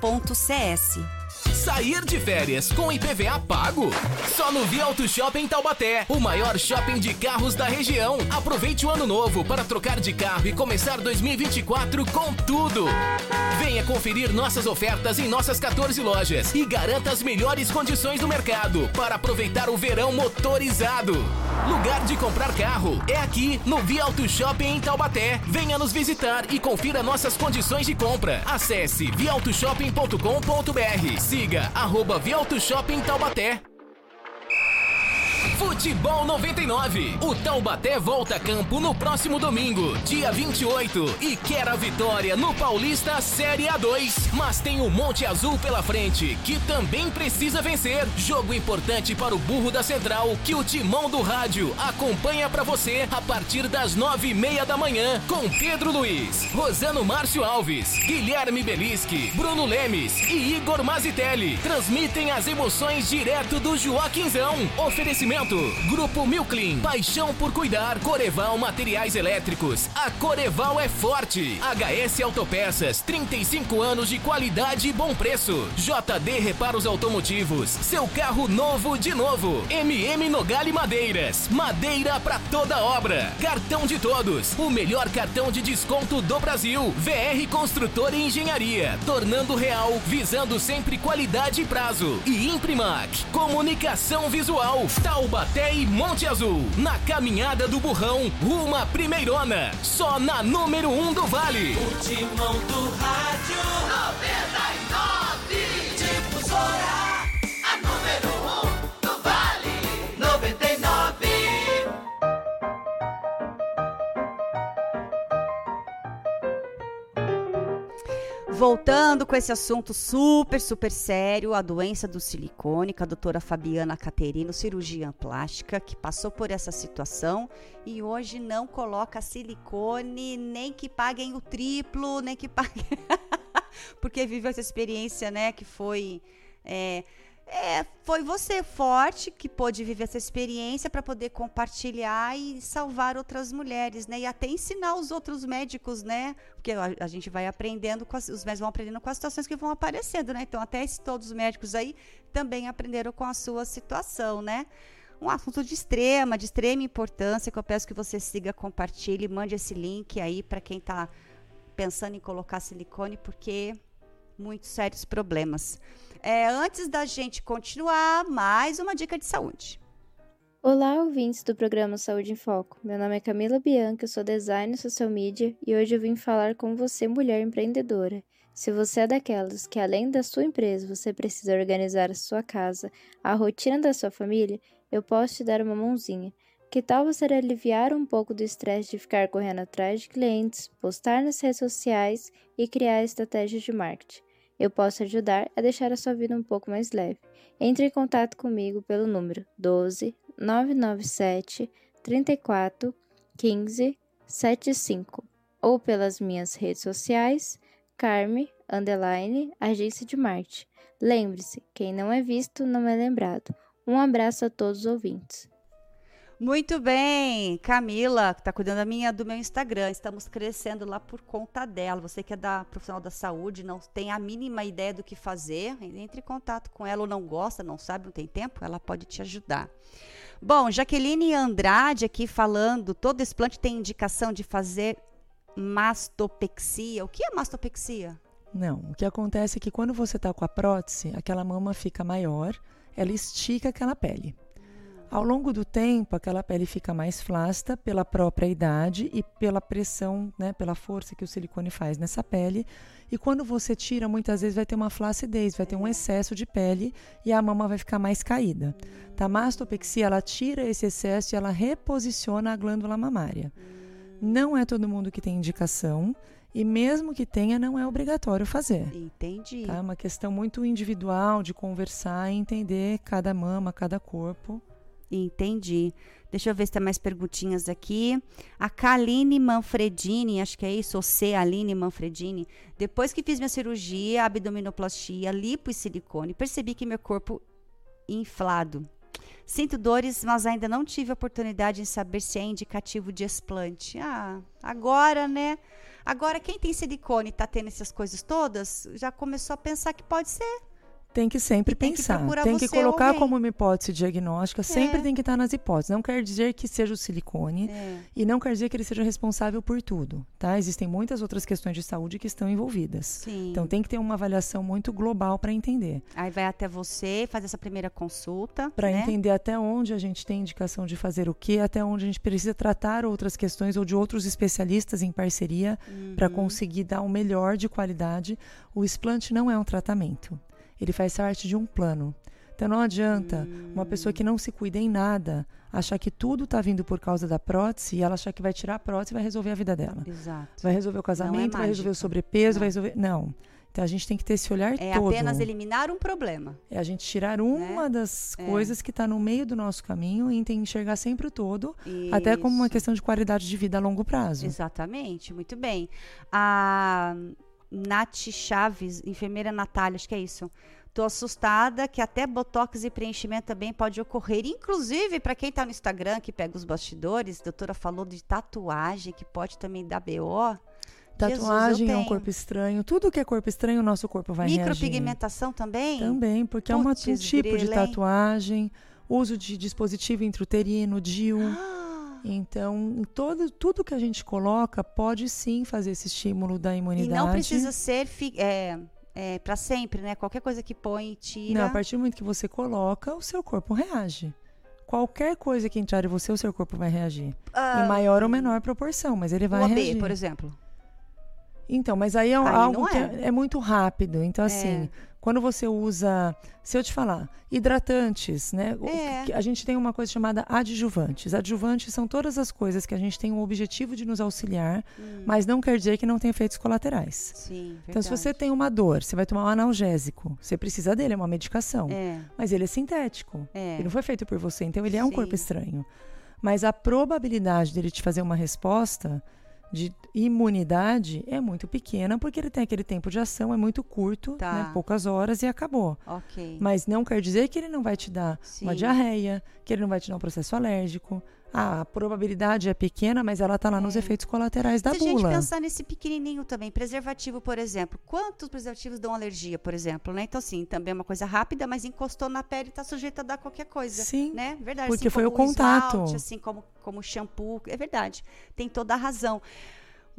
Sair de férias com IPVA pago? Só no Via Auto Shopping Taubaté, o maior shopping de carros da região. Aproveite o ano novo para trocar de carro e começar 2024 com tudo. Venha conferir nossas ofertas em nossas 14 lojas e garanta as melhores condições do mercado para aproveitar o verão motorizado. Lugar de comprar carro é aqui no Via Auto Shopping em Taubaté. Venha nos visitar e confira nossas condições de compra. Acesse viautoshopping.com.br. Siga arroba Viauto Shopping Taubaté. Futebol 99. O Taubaté volta a campo no próximo domingo, dia 28, e quer a vitória no Paulista Série A2. Mas tem o Monte Azul pela frente, que também precisa vencer. Jogo importante para o burro da Central, que o timão do rádio acompanha para você a partir das nove e meia da manhã, com Pedro Luiz, Rosano Márcio Alves, Guilherme Belisque, Bruno Lemes e Igor Mazitelli. Transmitem as emoções direto do Joaquinzão. Oferecimento Grupo Milclean, paixão por cuidar. Coreval Materiais Elétricos. A Coreval é forte. HS Autopeças, 35 anos de qualidade e bom preço. JD Reparos Automotivos, seu carro novo de novo. MM Nogale Madeiras, madeira para toda obra. Cartão de todos, o melhor cartão de desconto do Brasil. VR Construtora e Engenharia, tornando real, visando sempre qualidade e prazo. E Imprimac, comunicação visual. Tauba Taubaté e Monte Azul. Na caminhada do burrão, uma primeirona. Só na número 1 um do Vale. O do rádio 99. Difusora, Voltando com esse assunto super, super sério, a doença do silicone, a doutora Fabiana Caterino, cirurgiã plástica, que passou por essa situação e hoje não coloca silicone, nem que paguem o triplo, nem que paguem. Porque viveu essa experiência, né, que foi. É, é, foi você forte que pôde viver essa experiência para poder compartilhar e salvar outras mulheres, né? E até ensinar os outros médicos, né? Porque a, a gente vai aprendendo, as, os médicos vão aprendendo com as situações que vão aparecendo, né? Então, até todos os médicos aí também aprenderam com a sua situação, né? Um assunto de extrema, de extrema importância, que eu peço que você siga, compartilhe, mande esse link aí para quem está pensando em colocar silicone, porque muitos sérios problemas. É, antes da gente continuar, mais uma dica de saúde. Olá, ouvintes do programa Saúde em Foco. Meu nome é Camila Bianca, eu sou designer social media e hoje eu vim falar com você, mulher empreendedora. Se você é daquelas que, além da sua empresa, você precisa organizar a sua casa, a rotina da sua família, eu posso te dar uma mãozinha. Que tal você aliviar um pouco do estresse de ficar correndo atrás de clientes, postar nas redes sociais e criar estratégias de marketing? Eu posso ajudar a deixar a sua vida um pouco mais leve. Entre em contato comigo pelo número 12 997 34 15 75 ou pelas minhas redes sociais Carme underline agência de marketing. Lembre-se, quem não é visto não é lembrado. Um abraço a todos os ouvintes. Muito bem, Camila, que está cuidando da minha, do meu Instagram. Estamos crescendo lá por conta dela. Você que é da profissional da saúde, não tem a mínima ideia do que fazer, entre em contato com ela ou não gosta, não sabe, não tem tempo, ela pode te ajudar. Bom, Jaqueline Andrade aqui falando, todo explante tem indicação de fazer mastopexia. O que é mastopexia? Não, o que acontece é que quando você está com a prótese, aquela mama fica maior, ela estica aquela pele. Ao longo do tempo, aquela pele fica mais flácida pela própria idade e pela pressão, né, pela força que o silicone faz nessa pele. E quando você tira, muitas vezes vai ter uma flacidez, vai ter um excesso de pele e a mama vai ficar mais caída. Tá? A mastopexia, ela tira esse excesso e ela reposiciona a glândula mamária. Não é todo mundo que tem indicação. E mesmo que tenha, não é obrigatório fazer. Entendi. Tá? É uma questão muito individual de conversar e entender cada mama, cada corpo. Entendi. Deixa eu ver se tem mais perguntinhas aqui. A Kaline Manfredini, acho que é isso, ou C, Aline Manfredini. Depois que fiz minha cirurgia, abdominoplastia, lipo e silicone, percebi que meu corpo inflado. Sinto dores, mas ainda não tive oportunidade em saber se é indicativo de explante. Ah, agora, né? Agora, quem tem silicone e tá tendo essas coisas todas, já começou a pensar que pode ser tem que sempre tem pensar, que tem que colocar como uma hipótese diagnóstica, sempre é. tem que estar nas hipóteses. Não quer dizer que seja o silicone é. e não quer dizer que ele seja responsável por tudo, tá? Existem muitas outras questões de saúde que estão envolvidas. Sim. Então tem que ter uma avaliação muito global para entender. Aí vai até você fazer essa primeira consulta, para né? entender até onde a gente tem indicação de fazer o que, até onde a gente precisa tratar outras questões ou de outros especialistas em parceria uhum. para conseguir dar o melhor de qualidade. O explante não é um tratamento ele faz parte de um plano. Então não adianta uma pessoa que não se cuida em nada achar que tudo está vindo por causa da prótese e ela achar que vai tirar a prótese e vai resolver a vida dela. Exato. Vai resolver o casamento, é vai resolver o sobrepeso, não. vai resolver. Não. Então a gente tem que ter esse olhar é todo. É apenas eliminar um problema. É a gente tirar uma né? das é. coisas que está no meio do nosso caminho e enxergar sempre o todo, Isso. até como uma questão de qualidade de vida a longo prazo. Exatamente, muito bem. A Nath Chaves, enfermeira Natália, acho que é isso. Tô assustada que até botox e preenchimento também pode ocorrer. Inclusive, para quem está no Instagram, que pega os bastidores, a doutora falou de tatuagem, que pode também dar BO. Tatuagem Jesus, é um corpo estranho. Tudo que é corpo estranho, o nosso corpo vai Micropigmentação também? Também, porque Puts, é uma, um tipo de tatuagem. Uso de dispositivo intrauterino, DIU. Ah. Então, todo, tudo que a gente coloca pode sim fazer esse estímulo da imunidade. E não precisa ser... É, é, para sempre, né? Qualquer coisa que põe, tira. Não, a partir do momento que você coloca, o seu corpo reage. qualquer coisa que entrar em você, o seu corpo vai reagir. Ah, em maior ou menor proporção, mas ele vai o AB, reagir. por exemplo. Então, mas aí é Aí algo não que é. é, é muito rápido. Então, assim, quando você usa, se eu te falar, hidratantes, né? É. A gente tem uma coisa chamada adjuvantes. Adjuvantes são todas as coisas que a gente tem o objetivo de nos auxiliar, mas não quer dizer que não tem efeitos colaterais. Hum. Sim, Então, se você tem uma dor, você vai tomar um analgésico. Você precisa dele, é uma medicação. É, Mas ele é sintético. é. Ele não foi feito por você, então ele é um Sim. corpo estranho. Mas a probabilidade dele te fazer uma resposta de imunidade é muito pequena, porque ele tem aquele tempo de ação, é muito curto, Tá. né, poucas horas e acabou. Ok. Mas não quer dizer que ele não vai te dar uma Sim. diarreia, que ele não vai te dar um processo alérgico. A probabilidade é pequena, mas ela está lá nos É. efeitos colaterais da Se a gente bula. pensar nesse pequenininho também, preservativo, por exemplo, quantos preservativos dão alergia, por exemplo, né? Então, assim, também é uma coisa rápida, mas encostou na pele e tá sujeito a dar qualquer coisa, Sim, né? Verdade. porque assim foi o contato. esmalte, assim como como shampoo, é verdade. Tem toda a razão.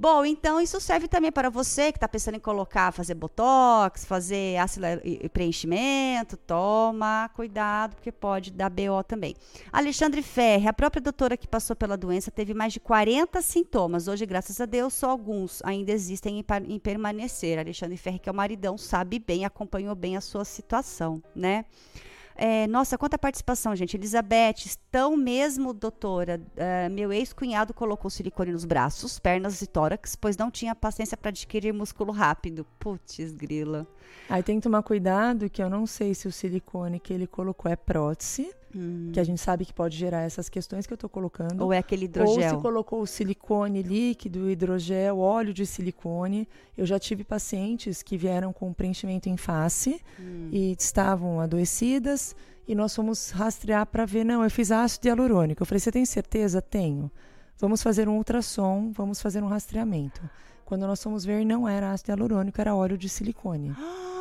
Bom, então isso serve também para você que está pensando em colocar, fazer botox, fazer ácido preenchimento. Toma cuidado, porque pode dar BO também. Alexandre Ferre, a própria doutora que passou pela doença, teve mais de 40 sintomas. Hoje, graças a Deus, só alguns ainda existem em, em permanecer. Alexandre Ferre, que é o maridão, sabe bem, acompanhou bem a sua situação, né? É, nossa, quanta participação, gente. Elizabeth, estão mesmo, doutora. eh, meu ex-cunhado colocou silicone nos braços, pernas e tórax, pois não tinha paciência para adquirir músculo rápido. Putz, grila. Aí tem que tomar cuidado que eu não sei se o silicone que ele colocou é prótese, que a gente sabe que pode gerar essas questões que eu estou colocando. Ou é aquele Ou se hidrogel. colocou o silicone líquido, hidrogel, óleo de silicone. Eu já tive pacientes que vieram com preenchimento em face Hum. e estavam adoecidas e nós fomos rastrear para ver, não, eu fiz ácido hialurônico. Eu falei, você tem certeza? Tenho. Vamos fazer um ultrassom, vamos fazer um rastreamento. Quando nós fomos ver, não era ácido hialurônico, era óleo de silicone.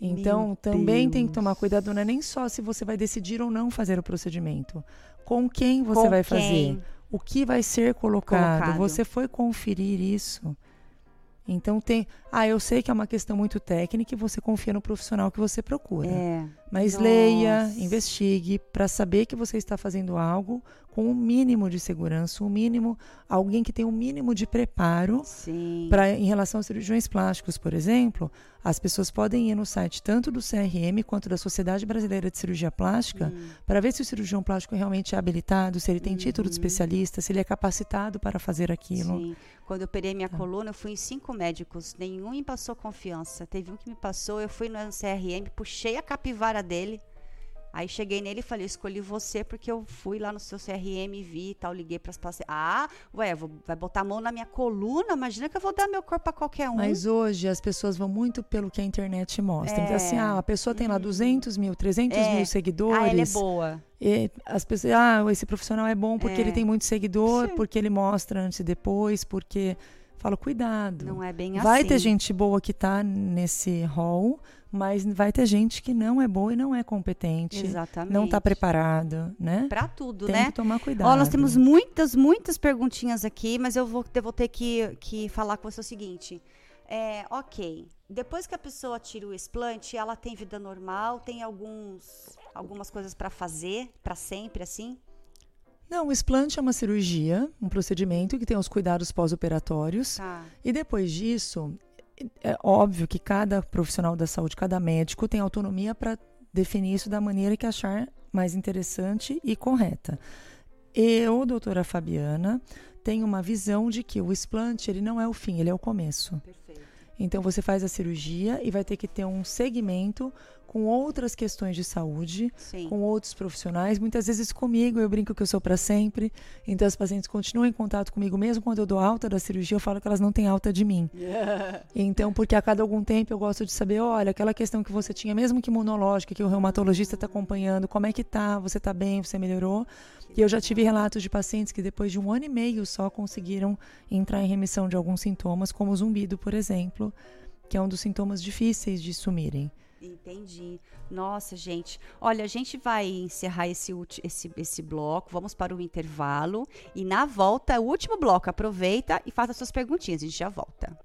Então, Meu também tem que Deus. tomar cuidado, não é nem só se você vai decidir ou não fazer o procedimento. Com quem você Com vai quem? fazer? O que vai ser colocado? Colocado. Você foi conferir isso? Então tem. Ah, eu sei que é uma questão muito técnica e você confia no profissional que você procura. É. Mas Nossa. leia, investigue para saber que você está fazendo algo com um mínimo de segurança, um mínimo, alguém que tem um mínimo de preparo Sim. para em relação aos cirurgiões plásticos, por exemplo, as pessoas podem ir no site tanto do CRM quanto da Sociedade Brasileira de Cirurgia Plástica Hum. para ver se o cirurgião plástico realmente é habilitado, se ele tem título de Uhum. especialista, se ele é capacitado para fazer aquilo. Sim. Quando eu operei minha coluna, eu fui em cinco médicos. Nenhum me passou confiança. Teve um que me passou, eu fui no CRM, puxei a capivara dele. Aí cheguei nele e falei, escolhi você porque eu fui lá no seu CRM, vi e tal, liguei para as pacientes. Ah, ué, vou, vai botar a mão na minha coluna? Imagina que eu vou dar meu corpo a qualquer um. Mas hoje as pessoas vão muito pelo que a internet mostra. Então, É. assim, ah, a pessoa tem lá 200 mil, 300 É. mil seguidores. ah, ela é boa. E as pessoas, ah, esse profissional é bom porque É. ele tem muito seguidor, Sim. porque ele mostra antes e depois, porque. Falo, cuidado. Não é bem Vai assim. ter gente boa que tá nesse hall, mas vai ter gente que não é boa e não é competente. Exatamente. Não tá preparado, né? Pra tudo, Tem né? que tomar cuidado. Ó, nós temos muitas, muitas perguntinhas aqui, mas eu vou, eu vou ter que, que falar com você o seguinte. É, ok, depois que a pessoa tira o explante, ela tem vida normal, tem alguns, algumas coisas pra fazer, pra sempre, assim? Não, o explante é uma cirurgia, um procedimento que tem os cuidados pós-operatórios. Tá. E depois disso, é óbvio que cada profissional da saúde, cada médico tem autonomia para definir isso da maneira que achar mais interessante e correta. Eu, doutora Fabiana, tenho uma visão de que o explante ele não é o fim, ele é o começo. Perfeito. Então você faz a cirurgia e vai ter que ter um segmento com outras questões de saúde, Sim. com outros profissionais, muitas vezes comigo, eu brinco que eu sou para sempre. Então as pacientes continuam em contato comigo mesmo quando eu dou alta da cirurgia, eu falo que elas não têm alta de mim. Então, porque a cada algum tempo eu gosto de saber, olha, aquela questão que você tinha, mesmo que imunológica, que o reumatologista está acompanhando, como é que tá? Você está bem? Você melhorou? E eu já tive relatos de pacientes que depois de um ano e meio só conseguiram entrar em remissão de alguns sintomas, como o zumbido, por exemplo, que é um dos sintomas difíceis de sumirem. Entendi. Nossa, gente. Olha, a gente vai encerrar esse, esse, esse bloco. Vamos para o intervalo. E na volta, o último bloco. Aproveita e faça suas perguntinhas. A gente já volta.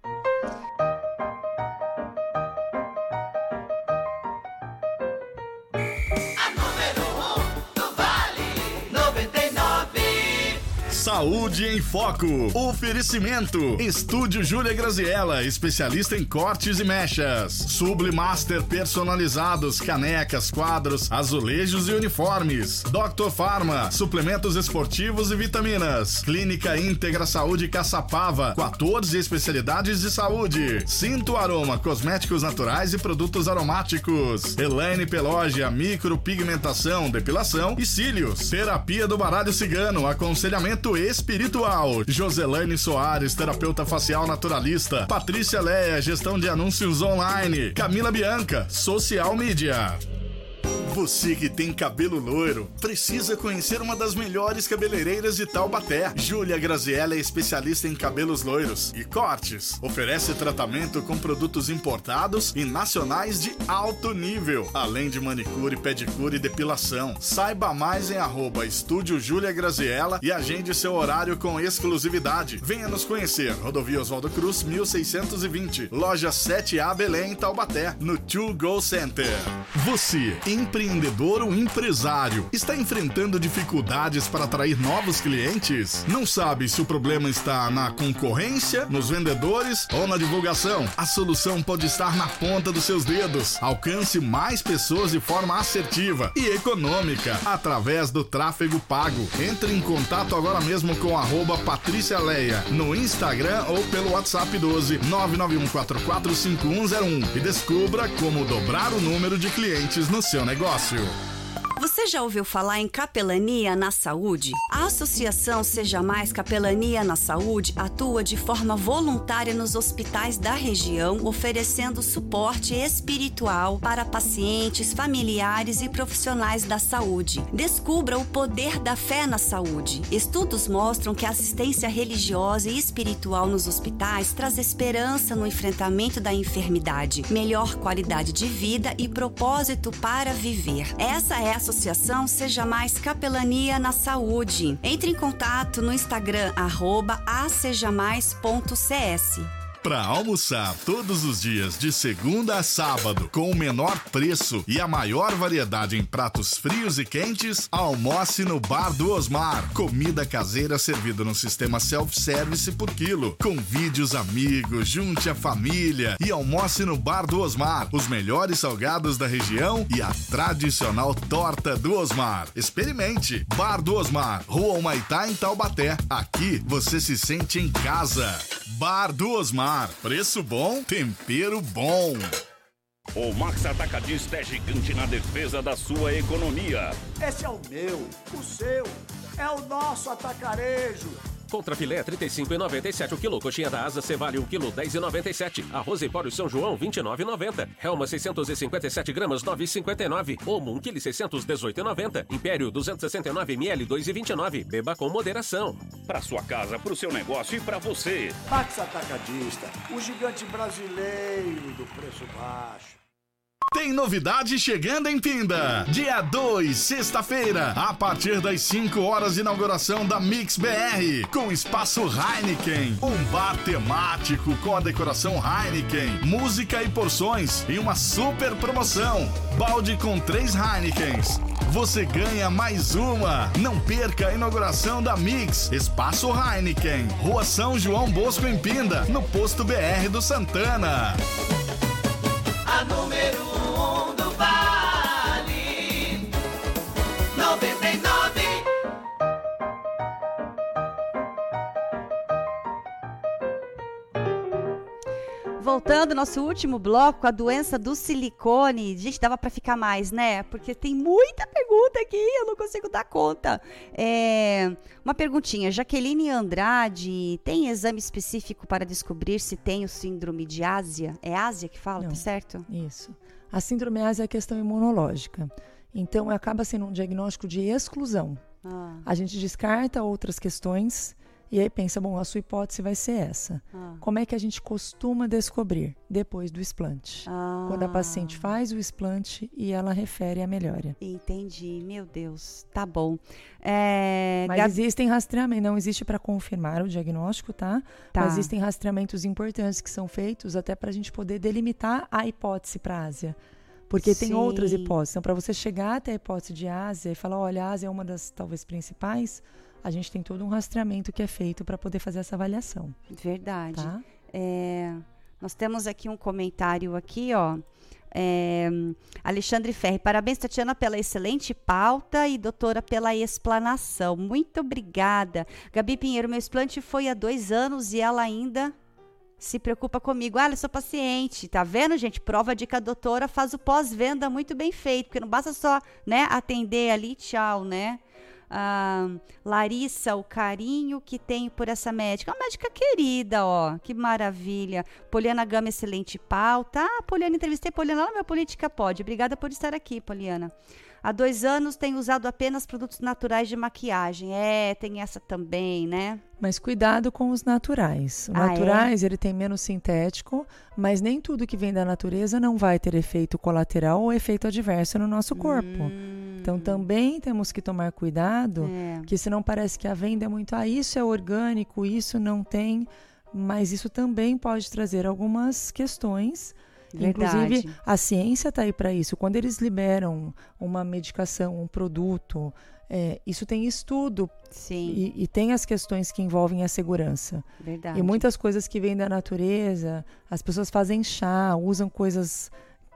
Saúde em Foco. Oferecimento. Estúdio Júlia Graziella, especialista em cortes e mechas. Sublimaster personalizados, canecas, quadros, azulejos e uniformes. Dr. Farma, suplementos esportivos e vitaminas. Clínica Íntegra Saúde Caçapava, 14 especialidades de saúde. Cinto Aroma, cosméticos naturais e produtos aromáticos. Elaine Pelógia, micropigmentação, depilação e cílios. Terapia do baralho cigano, aconselhamento espiritual. Joselane Soares, terapeuta facial naturalista. Patrícia Leia, gestão de anúncios online. Camila Bianca, social media. Você que tem cabelo loiro, precisa conhecer uma das melhores cabeleireiras de Taubaté. Júlia Graziella é especialista em cabelos loiros e cortes. Oferece tratamento com produtos importados e nacionais de alto nível, além de manicure, pedicure e depilação. Saiba mais em arroba Estúdio Júlia Graziella e agende seu horário com exclusividade. Venha nos conhecer. Rodovia Oswaldo Cruz, 1620. Loja 7A Belém, Taubaté, no To Go Center. Você, empreendedor ou empresário, está enfrentando dificuldades para atrair novos clientes? Não sabe se o problema está na concorrência, nos vendedores ou na divulgação? A solução pode estar na ponta dos seus dedos. Alcance mais pessoas de forma assertiva e econômica através do tráfego pago. Entre em contato agora mesmo com arroba Patrícia Leia no Instagram ou pelo WhatsApp 12 991445101 e descubra como dobrar o número de clientes no seu negócio negócio. Você já ouviu falar em capelania na saúde? A Associação Seja Mais Capelania na Saúde atua de forma voluntária nos hospitais da região, oferecendo suporte espiritual para pacientes, familiares e profissionais da saúde. Descubra o poder da fé na saúde. Estudos mostram que a assistência religiosa e espiritual nos hospitais traz esperança no enfrentamento da enfermidade, melhor qualidade de vida e propósito para viver. Essa é a Associação Seja Mais Capelania na Saúde. Entre em contato no Instagram, arroba acejamais.cs. Para almoçar todos os dias, de segunda a sábado, com o menor preço e a maior variedade em pratos frios e quentes, almoce no Bar do Osmar. Comida caseira servida no sistema self-service por quilo. Convide os amigos, junte a família e almoce no Bar do Osmar. Os melhores salgados da região e a tradicional torta do Osmar. Experimente! Bar do Osmar, Rua Humaitá, em Taubaté. Aqui você se sente em casa. Bar do Osmar. Preço bom, tempero bom. O Max Atacadista é gigante na defesa da sua economia. Esse é o meu, o seu, é o nosso atacarejo. Contra filé 35,97 o quilo. Coxinha da asa Cevale 1 quilo 10,97. Arroz Empório São João 29,90. Helma 657 gramas 9,59. Omo 1 quilo 618,90. Império 269 ml 2,29. Beba com moderação. Para sua casa, para o seu negócio e para você. Max Atacadista, o gigante brasileiro do preço baixo. Tem novidade chegando em Pinda. Dia 2, sexta-feira, a partir das 5 horas inauguração da Mix BR, com espaço Heineken, um bar temático com a decoração Heineken, música e porções e uma super promoção. Balde com três Heinekens. Você ganha mais uma. Não perca a inauguração da Mix, Espaço Heineken, Rua São João Bosco em Pinda, no posto BR do Santana. A número 1 um do Vale Voltando, nosso último bloco, a doença do silicone. Gente, dava para ficar mais, né? Porque tem muita pergunta aqui, eu não consigo dar conta. É, uma perguntinha. Jaqueline Andrade, tem exame específico para descobrir se tem o síndrome de Ásia? É Ásia que fala, Não. tá certo? Isso. A síndrome ásia é a questão imunológica. Então, acaba sendo um diagnóstico de exclusão. Ah, A gente descarta outras questões e aí pensa, bom, a sua hipótese vai ser essa. ah, Como é que a gente costuma descobrir? Depois do explante. ah. Quando a paciente faz o explante e ela refere a melhora. Entendi, meu Deus, tá bom. É, Mas Gabi- existem rastreamentos, não existe para confirmar o diagnóstico, tá? Tá. Mas existem rastreamentos importantes que são feitos até para a gente poder delimitar a hipótese para Ásia. Porque tem outras Sim. hipóteses. Então, para você chegar até a hipótese de Ásia e falar, olha, a Ásia é uma das talvez principais, a gente tem todo um rastreamento que é feito para poder fazer essa avaliação. Verdade. Tá? É, nós temos aqui um comentário aqui, ó. É, Alexandre Ferri, parabéns, Tatiana, pela excelente pauta e doutora pela explanação. Muito obrigada. Gabi Pinheiro, meu explante foi há dois anos e ela ainda se preocupa comigo. Ah, eu sou paciente. Tá vendo, gente? Prova de que a doutora faz o pós-venda muito bem feito, porque não basta só, né, atender ali, tchau, né? Ah, Larissa, o carinho que tenho por essa médica. Uma médica querida, ó. Que maravilha. Poliana Gama, excelente pauta. Ah, Poliana, entrevistei Poliana lá no meu Política Pode. Obrigada por estar aqui, Poliana. Há dois anos tenho usado apenas produtos naturais de maquiagem. É, tem essa também, né? Mas cuidado com os naturais. Os Ah, é? naturais, ele tem menos sintético, mas nem tudo que vem da natureza não vai ter efeito colateral ou efeito adverso no nosso corpo. Então também temos que tomar cuidado, Hum. É. que senão parece que a venda é muito, ah, isso é orgânico, isso não tem, mas isso também pode trazer algumas questões. Verdade. Inclusive, a ciência está aí para isso. Quando eles liberam uma medicação, um produto, é, isso tem estudo Sim. e, e tem as questões que envolvem a segurança. Verdade. E muitas coisas que vêm da natureza, as pessoas fazem chá, usam coisas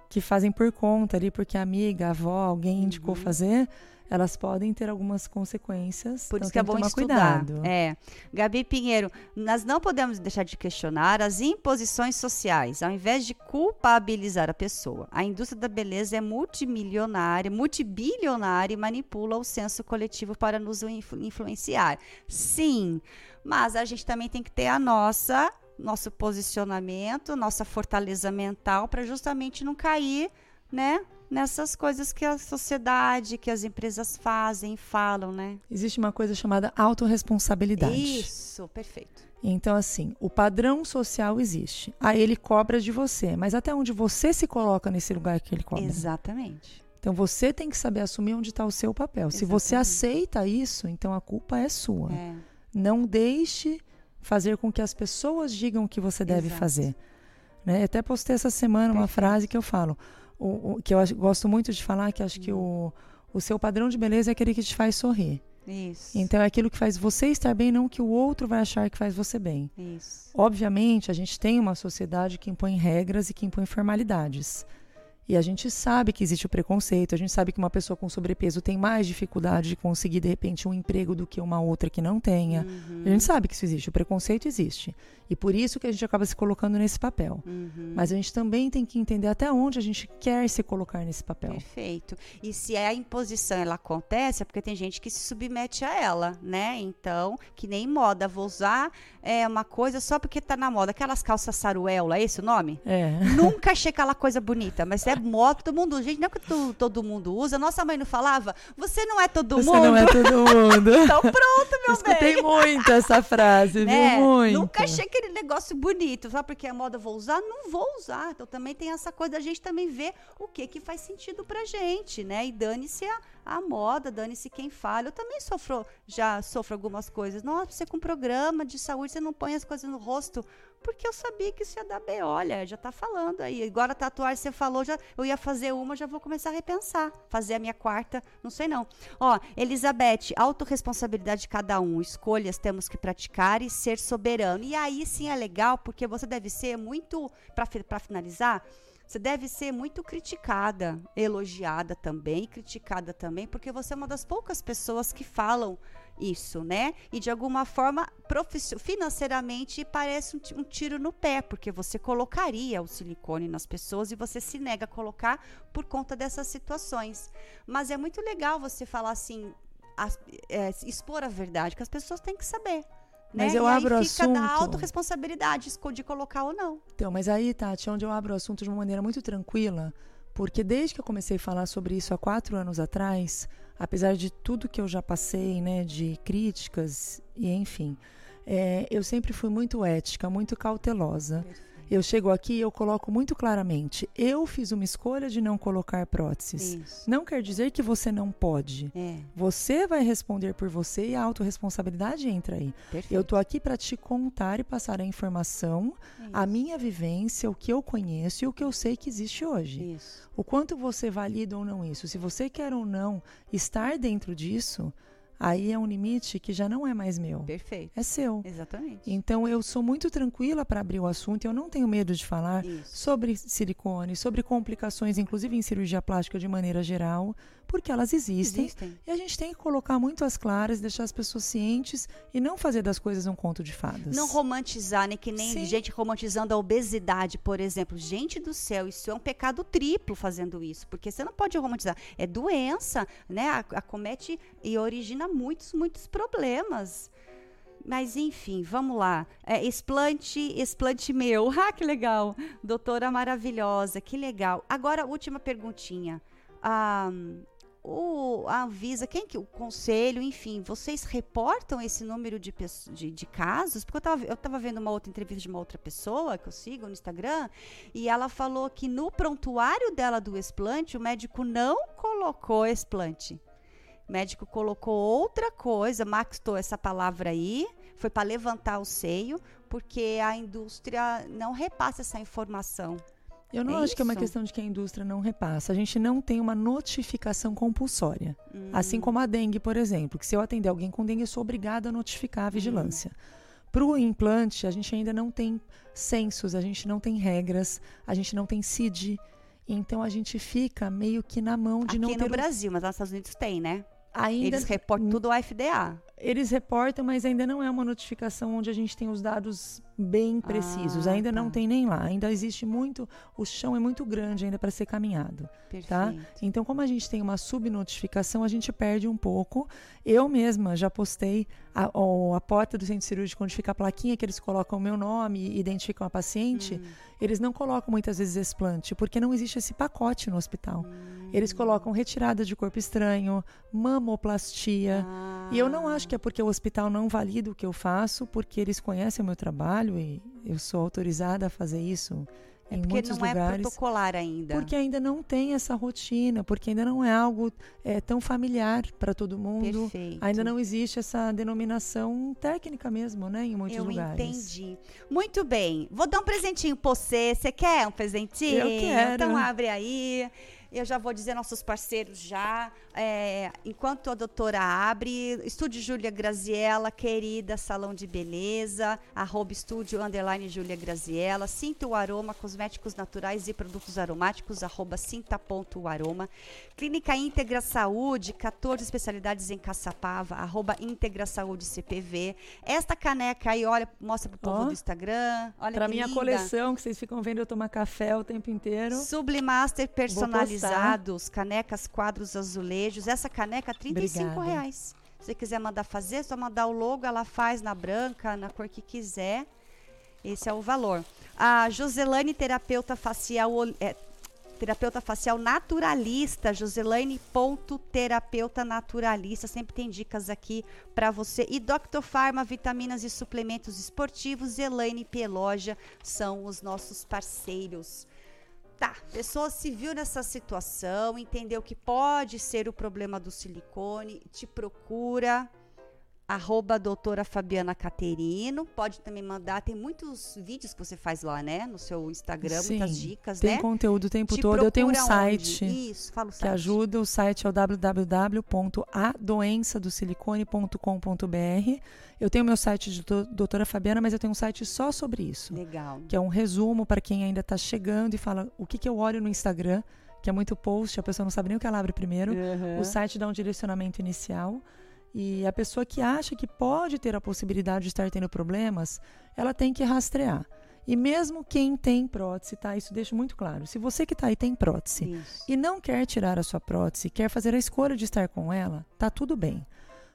que fazem por conta ali, porque a amiga, a avó, alguém indicou fazer, elas podem ter algumas consequências. Por então isso que é bom estudar. cuidado. É. Gabi Pinheiro, nós não podemos deixar de questionar as imposições sociais, ao invés de culpabilizar a pessoa. A indústria da beleza é multimilionária, multibilionária e manipula o senso coletivo para nos influ- influenciar. Sim, mas a gente também tem que ter a nossa nosso posicionamento, nossa fortaleza mental para justamente não cair, né, nessas coisas que a sociedade, que as empresas fazem, falam, né? Existe uma coisa chamada autorresponsabilidade. Isso, perfeito. Então, assim, o padrão social existe. Aí ele cobra de você, mas até onde você se coloca nesse lugar que ele cobra. Exatamente. Então você tem que saber assumir onde está o seu papel. Se você aceita isso, então a culpa é sua. É. Não deixe fazer com que as pessoas digam o que você deve Exato. fazer. Né? Até postei essa semana uma frase que eu falo, o- o- que eu acho- gosto muito de falar, que acho que o, o seu padrão de beleza é aquele que te faz sorrir. Isso. Então é aquilo que faz você estar bem, não que o outro vai achar que faz você bem. Isso. Obviamente, a gente tem uma sociedade que impõe regras e que impõe formalidades. E a gente sabe que existe o preconceito, a gente sabe que uma pessoa com sobrepeso tem mais dificuldade de conseguir, de repente, um emprego do que uma outra que não tenha. Uhum. A gente sabe que isso existe, o preconceito existe. E por isso que a gente acaba se colocando nesse papel. Uhum. Mas a gente também tem que entender até onde a gente quer se colocar nesse papel. Perfeito. E se a imposição ela acontece, é porque tem gente que se submete a ela, né? Então, que nem moda, vou usar é uma coisa só porque tá na moda. Aquelas calças saruela, é esse o nome? É. Nunca achei aquela coisa bonita, mas é moda, todo mundo. Gente, não é que tu- todo mundo usa. Nossa mãe não falava, você não é todo Você mundo. não é todo mundo. então pronto, meu Escutei bem. muito essa frase, né? viu? Muito. Nunca achei aquele negócio bonito, só porque é moda vou usar, não vou usar. Então também tem essa coisa da gente também ver o que que faz sentido pra gente, né? E dane-se a, a moda, dane-se quem fala. Eu também sofro, já sofro algumas coisas. Nossa, você com programa de saúde, você não põe as coisas no rosto. Porque eu sabia que isso ia dar B. Olha, já tá falando aí. Agora tatuagem você falou, já, eu ia fazer uma, já vou começar a repensar. Fazer a minha quarta, não sei não. Ó, Elizabeth, autorresponsabilidade de cada um. Escolhas temos que praticar e ser soberano. E aí sim é legal, porque você deve ser muito, para finalizar, você deve ser muito criticada, elogiada também, criticada também, porque você é uma das poucas pessoas que falam isso, né? E de alguma forma, financeiramente, parece um, um tiro no pé, porque você colocaria o silicone nas pessoas e você se nega a colocar por conta dessas situações. Mas é muito legal você falar assim, as- é, expor a verdade, que as pessoas têm que saber. Mas né? eu e aí abro o fica da assunto. autorresponsabilidade esco- de colocar ou não. Então, mas aí, Tati, é onde eu abro o assunto de uma maneira muito tranquila, porque desde que eu comecei a falar sobre isso há quatro anos atrás, apesar de tudo que eu já passei, né, de críticas e enfim, é, eu sempre fui muito ética, muito cautelosa. Eu chego aqui e eu coloco muito claramente: eu fiz uma escolha de não colocar próteses. Isso. Não quer dizer que você não pode. É. Você vai responder por você e a autorresponsabilidade entra aí. Perfeito. Eu tô aqui para te contar e passar a informação, a minha vivência, o que eu conheço e o que eu sei que existe hoje. Isso. O quanto você valida ou não isso. Se você quer ou não estar dentro disso, aí é um limite que já não é mais meu. Perfeito. É seu. Exatamente. Então eu sou muito tranquila para abrir o assunto, eu não tenho medo de falar Isso. sobre silicone, sobre complicações, inclusive em cirurgia plástica de maneira geral, porque elas existem. Existem. E a gente tem que colocar muito às claras, deixar as pessoas cientes e não fazer das coisas um conto de fadas. Não romantizar, né? Que nem Sim. gente romantizando a obesidade, por exemplo. Gente do céu, isso é um pecado triplo fazendo isso. Porque você não pode romantizar. É doença, né? Acomete e origina muitos, muitos problemas. Mas enfim, vamos lá. É, explante, explante meu. Ah, que legal. Doutora maravilhosa, que legal. Agora, última perguntinha. Ah, o, a Anvisa, quem que, o conselho, enfim, vocês reportam esse número de, de, de casos? Porque eu estava eu tava vendo uma outra entrevista de uma outra pessoa que eu sigo no Instagram e ela falou que no prontuário dela do explante, o médico não colocou explante. O médico colocou outra coisa, maxtou essa palavra aí, foi para levantar o seio, porque a indústria não repassa essa informação. Eu não É acho que é uma isso? questão de que a indústria não repassa. A gente não tem uma notificação compulsória. Hum. Assim como a dengue, por exemplo, que se eu atender alguém com dengue, eu sou obrigada a notificar a vigilância. Para o implante, a gente ainda não tem censos, a gente não tem regras, a gente não tem CID. Então a gente fica meio que na mão de Aqui não no ter. um- Brasil, mas lá nos Estados Unidos tem, né? Ainda Eles reportam tudo ao FDA. Eles reportam, mas ainda não é uma notificação onde a gente tem os dados bem precisos. Ah, ainda tá. não tem nem lá. Ainda existe muito, o chão é muito grande ainda para ser caminhado. Tá? Perfeito. Então, como a gente tem uma subnotificação, a gente perde um pouco. Eu mesma já postei a, a porta do centro cirúrgico, onde fica a plaquinha que eles colocam o meu nome e identificam a paciente. Eles não colocam muitas vezes explante, porque não existe esse pacote no hospital. Eles colocam retirada de corpo estranho, mamoplastia. E eu não acho que é porque o hospital não valida o que eu faço, porque eles conhecem o meu trabalho e eu sou autorizada a fazer isso em É porque muitos não é lugares. protocolar ainda. Porque ainda não tem essa rotina, porque ainda não é algo é, tão familiar para todo mundo. Perfeito. Ainda não existe essa denominação técnica mesmo, né? Em muitos Eu lugares. entendi. Muito bem. Vou dar um presentinho pra você. Você quer um presentinho? Eu quero. Então abre aí. Eu já vou dizer nossos parceiros já. É, enquanto a doutora abre, Estúdio Júlia Graziella, querida Salão de Beleza, arroba estúdio underline Júlia Graziella, Sinta o Aroma, cosméticos naturais e produtos aromáticos, arroba sinta.aroma. Clínica Íntegra Saúde, 14 especialidades em Caçapava, arroba Íntegra Saúde CPV. Esta caneca aí, olha, mostra pro povo Ó, do Instagram. Olha que minha linda. coleção, que vocês ficam vendo eu tomar café o tempo inteiro. Sublimaster postar. Personalizados, canecas, quadros, azulejos. Essa caneca, R$ 35 Obrigada. reais. Se você quiser mandar fazer, é só mandar o logo, ela faz na branca, na cor que quiser. Esse é o valor. A Joselane, terapeuta facial, é, terapeuta facial naturalista, Joselane.terapeuta naturalista, sempre tem dicas aqui para você. E Dr. Pharma, vitaminas e suplementos esportivos, Elaine Peloja são os nossos parceiros. Tá, pessoa se viu nessa situação, entendeu que pode ser o problema do silicone, te procura, arroba doutora Fabiana Caterino, pode também mandar, tem muitos vídeos que você faz lá, né, no seu Instagram, muitas Sim, dicas, tem né? conteúdo o tempo Te todo. Eu tenho um site? Isso, fala o que site. ajuda. O site é o www.adoençadosilicone.com.br. Eu tenho meu site de do- doutora Fabiana, mas eu tenho um site só sobre isso. Legal. Que é um resumo para quem ainda está chegando e fala o que, que eu olho no Instagram, que é muito post, a pessoa não sabe nem o que ela abre primeiro. Uhum. O site dá um direcionamento inicial. E a pessoa que acha que pode ter a possibilidade de estar tendo problemas, ela tem que rastrear. E mesmo quem tem prótese, tá? Isso deixa muito claro. Se você que está aí tem prótese Isso. e não quer tirar a sua prótese, quer fazer a escolha de estar com ela, tá tudo bem.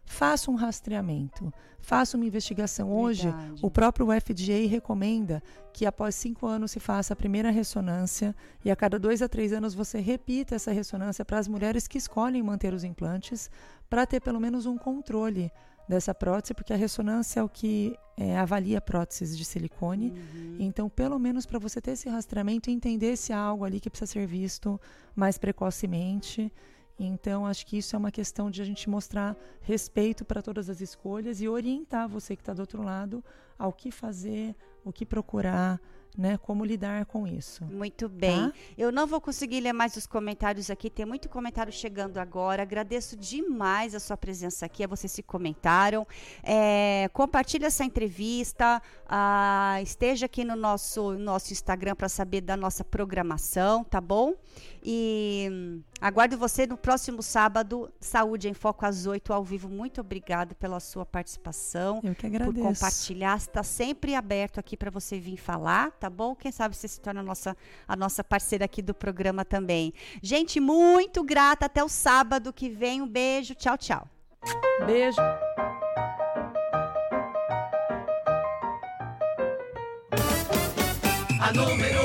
faça um rastreamento, faça uma investigação. Hoje, Verdade. o próprio FDA recomenda que após cinco anos se faça a primeira ressonância e a cada dois a três anos você repita essa ressonância para as mulheres que escolhem manter os implantes, para ter pelo menos um controle dessa prótese, porque a ressonância é o que é, avalia próteses de silicone. Então, pelo menos para você ter esse rastreamento e entender se há algo ali que precisa ser visto mais precocemente. Então, acho que isso é uma questão de a gente mostrar respeito para todas as escolhas e orientar você que está do outro lado ao que fazer, o que procurar, né? Como lidar com isso. Muito bem. Tá? Eu não vou conseguir ler mais os comentários aqui, tem muito comentário chegando agora. Agradeço demais a sua presença aqui, a vocês que comentaram. É, compartilhe essa entrevista, ah, esteja aqui no nosso, nosso Instagram para saber da nossa programação, tá bom? E aguardo você no próximo sábado, Saúde em Foco às 8 ao vivo. Muito obrigada pela sua participação. Eu que Por agradeço. compartilhar, está sempre aberto aqui para você vir falar, tá bom? Quem sabe você se torna a nossa, a nossa parceira aqui do programa também. Gente, muito grata. Até o sábado que vem. Um beijo. Tchau, tchau. Beijo. A número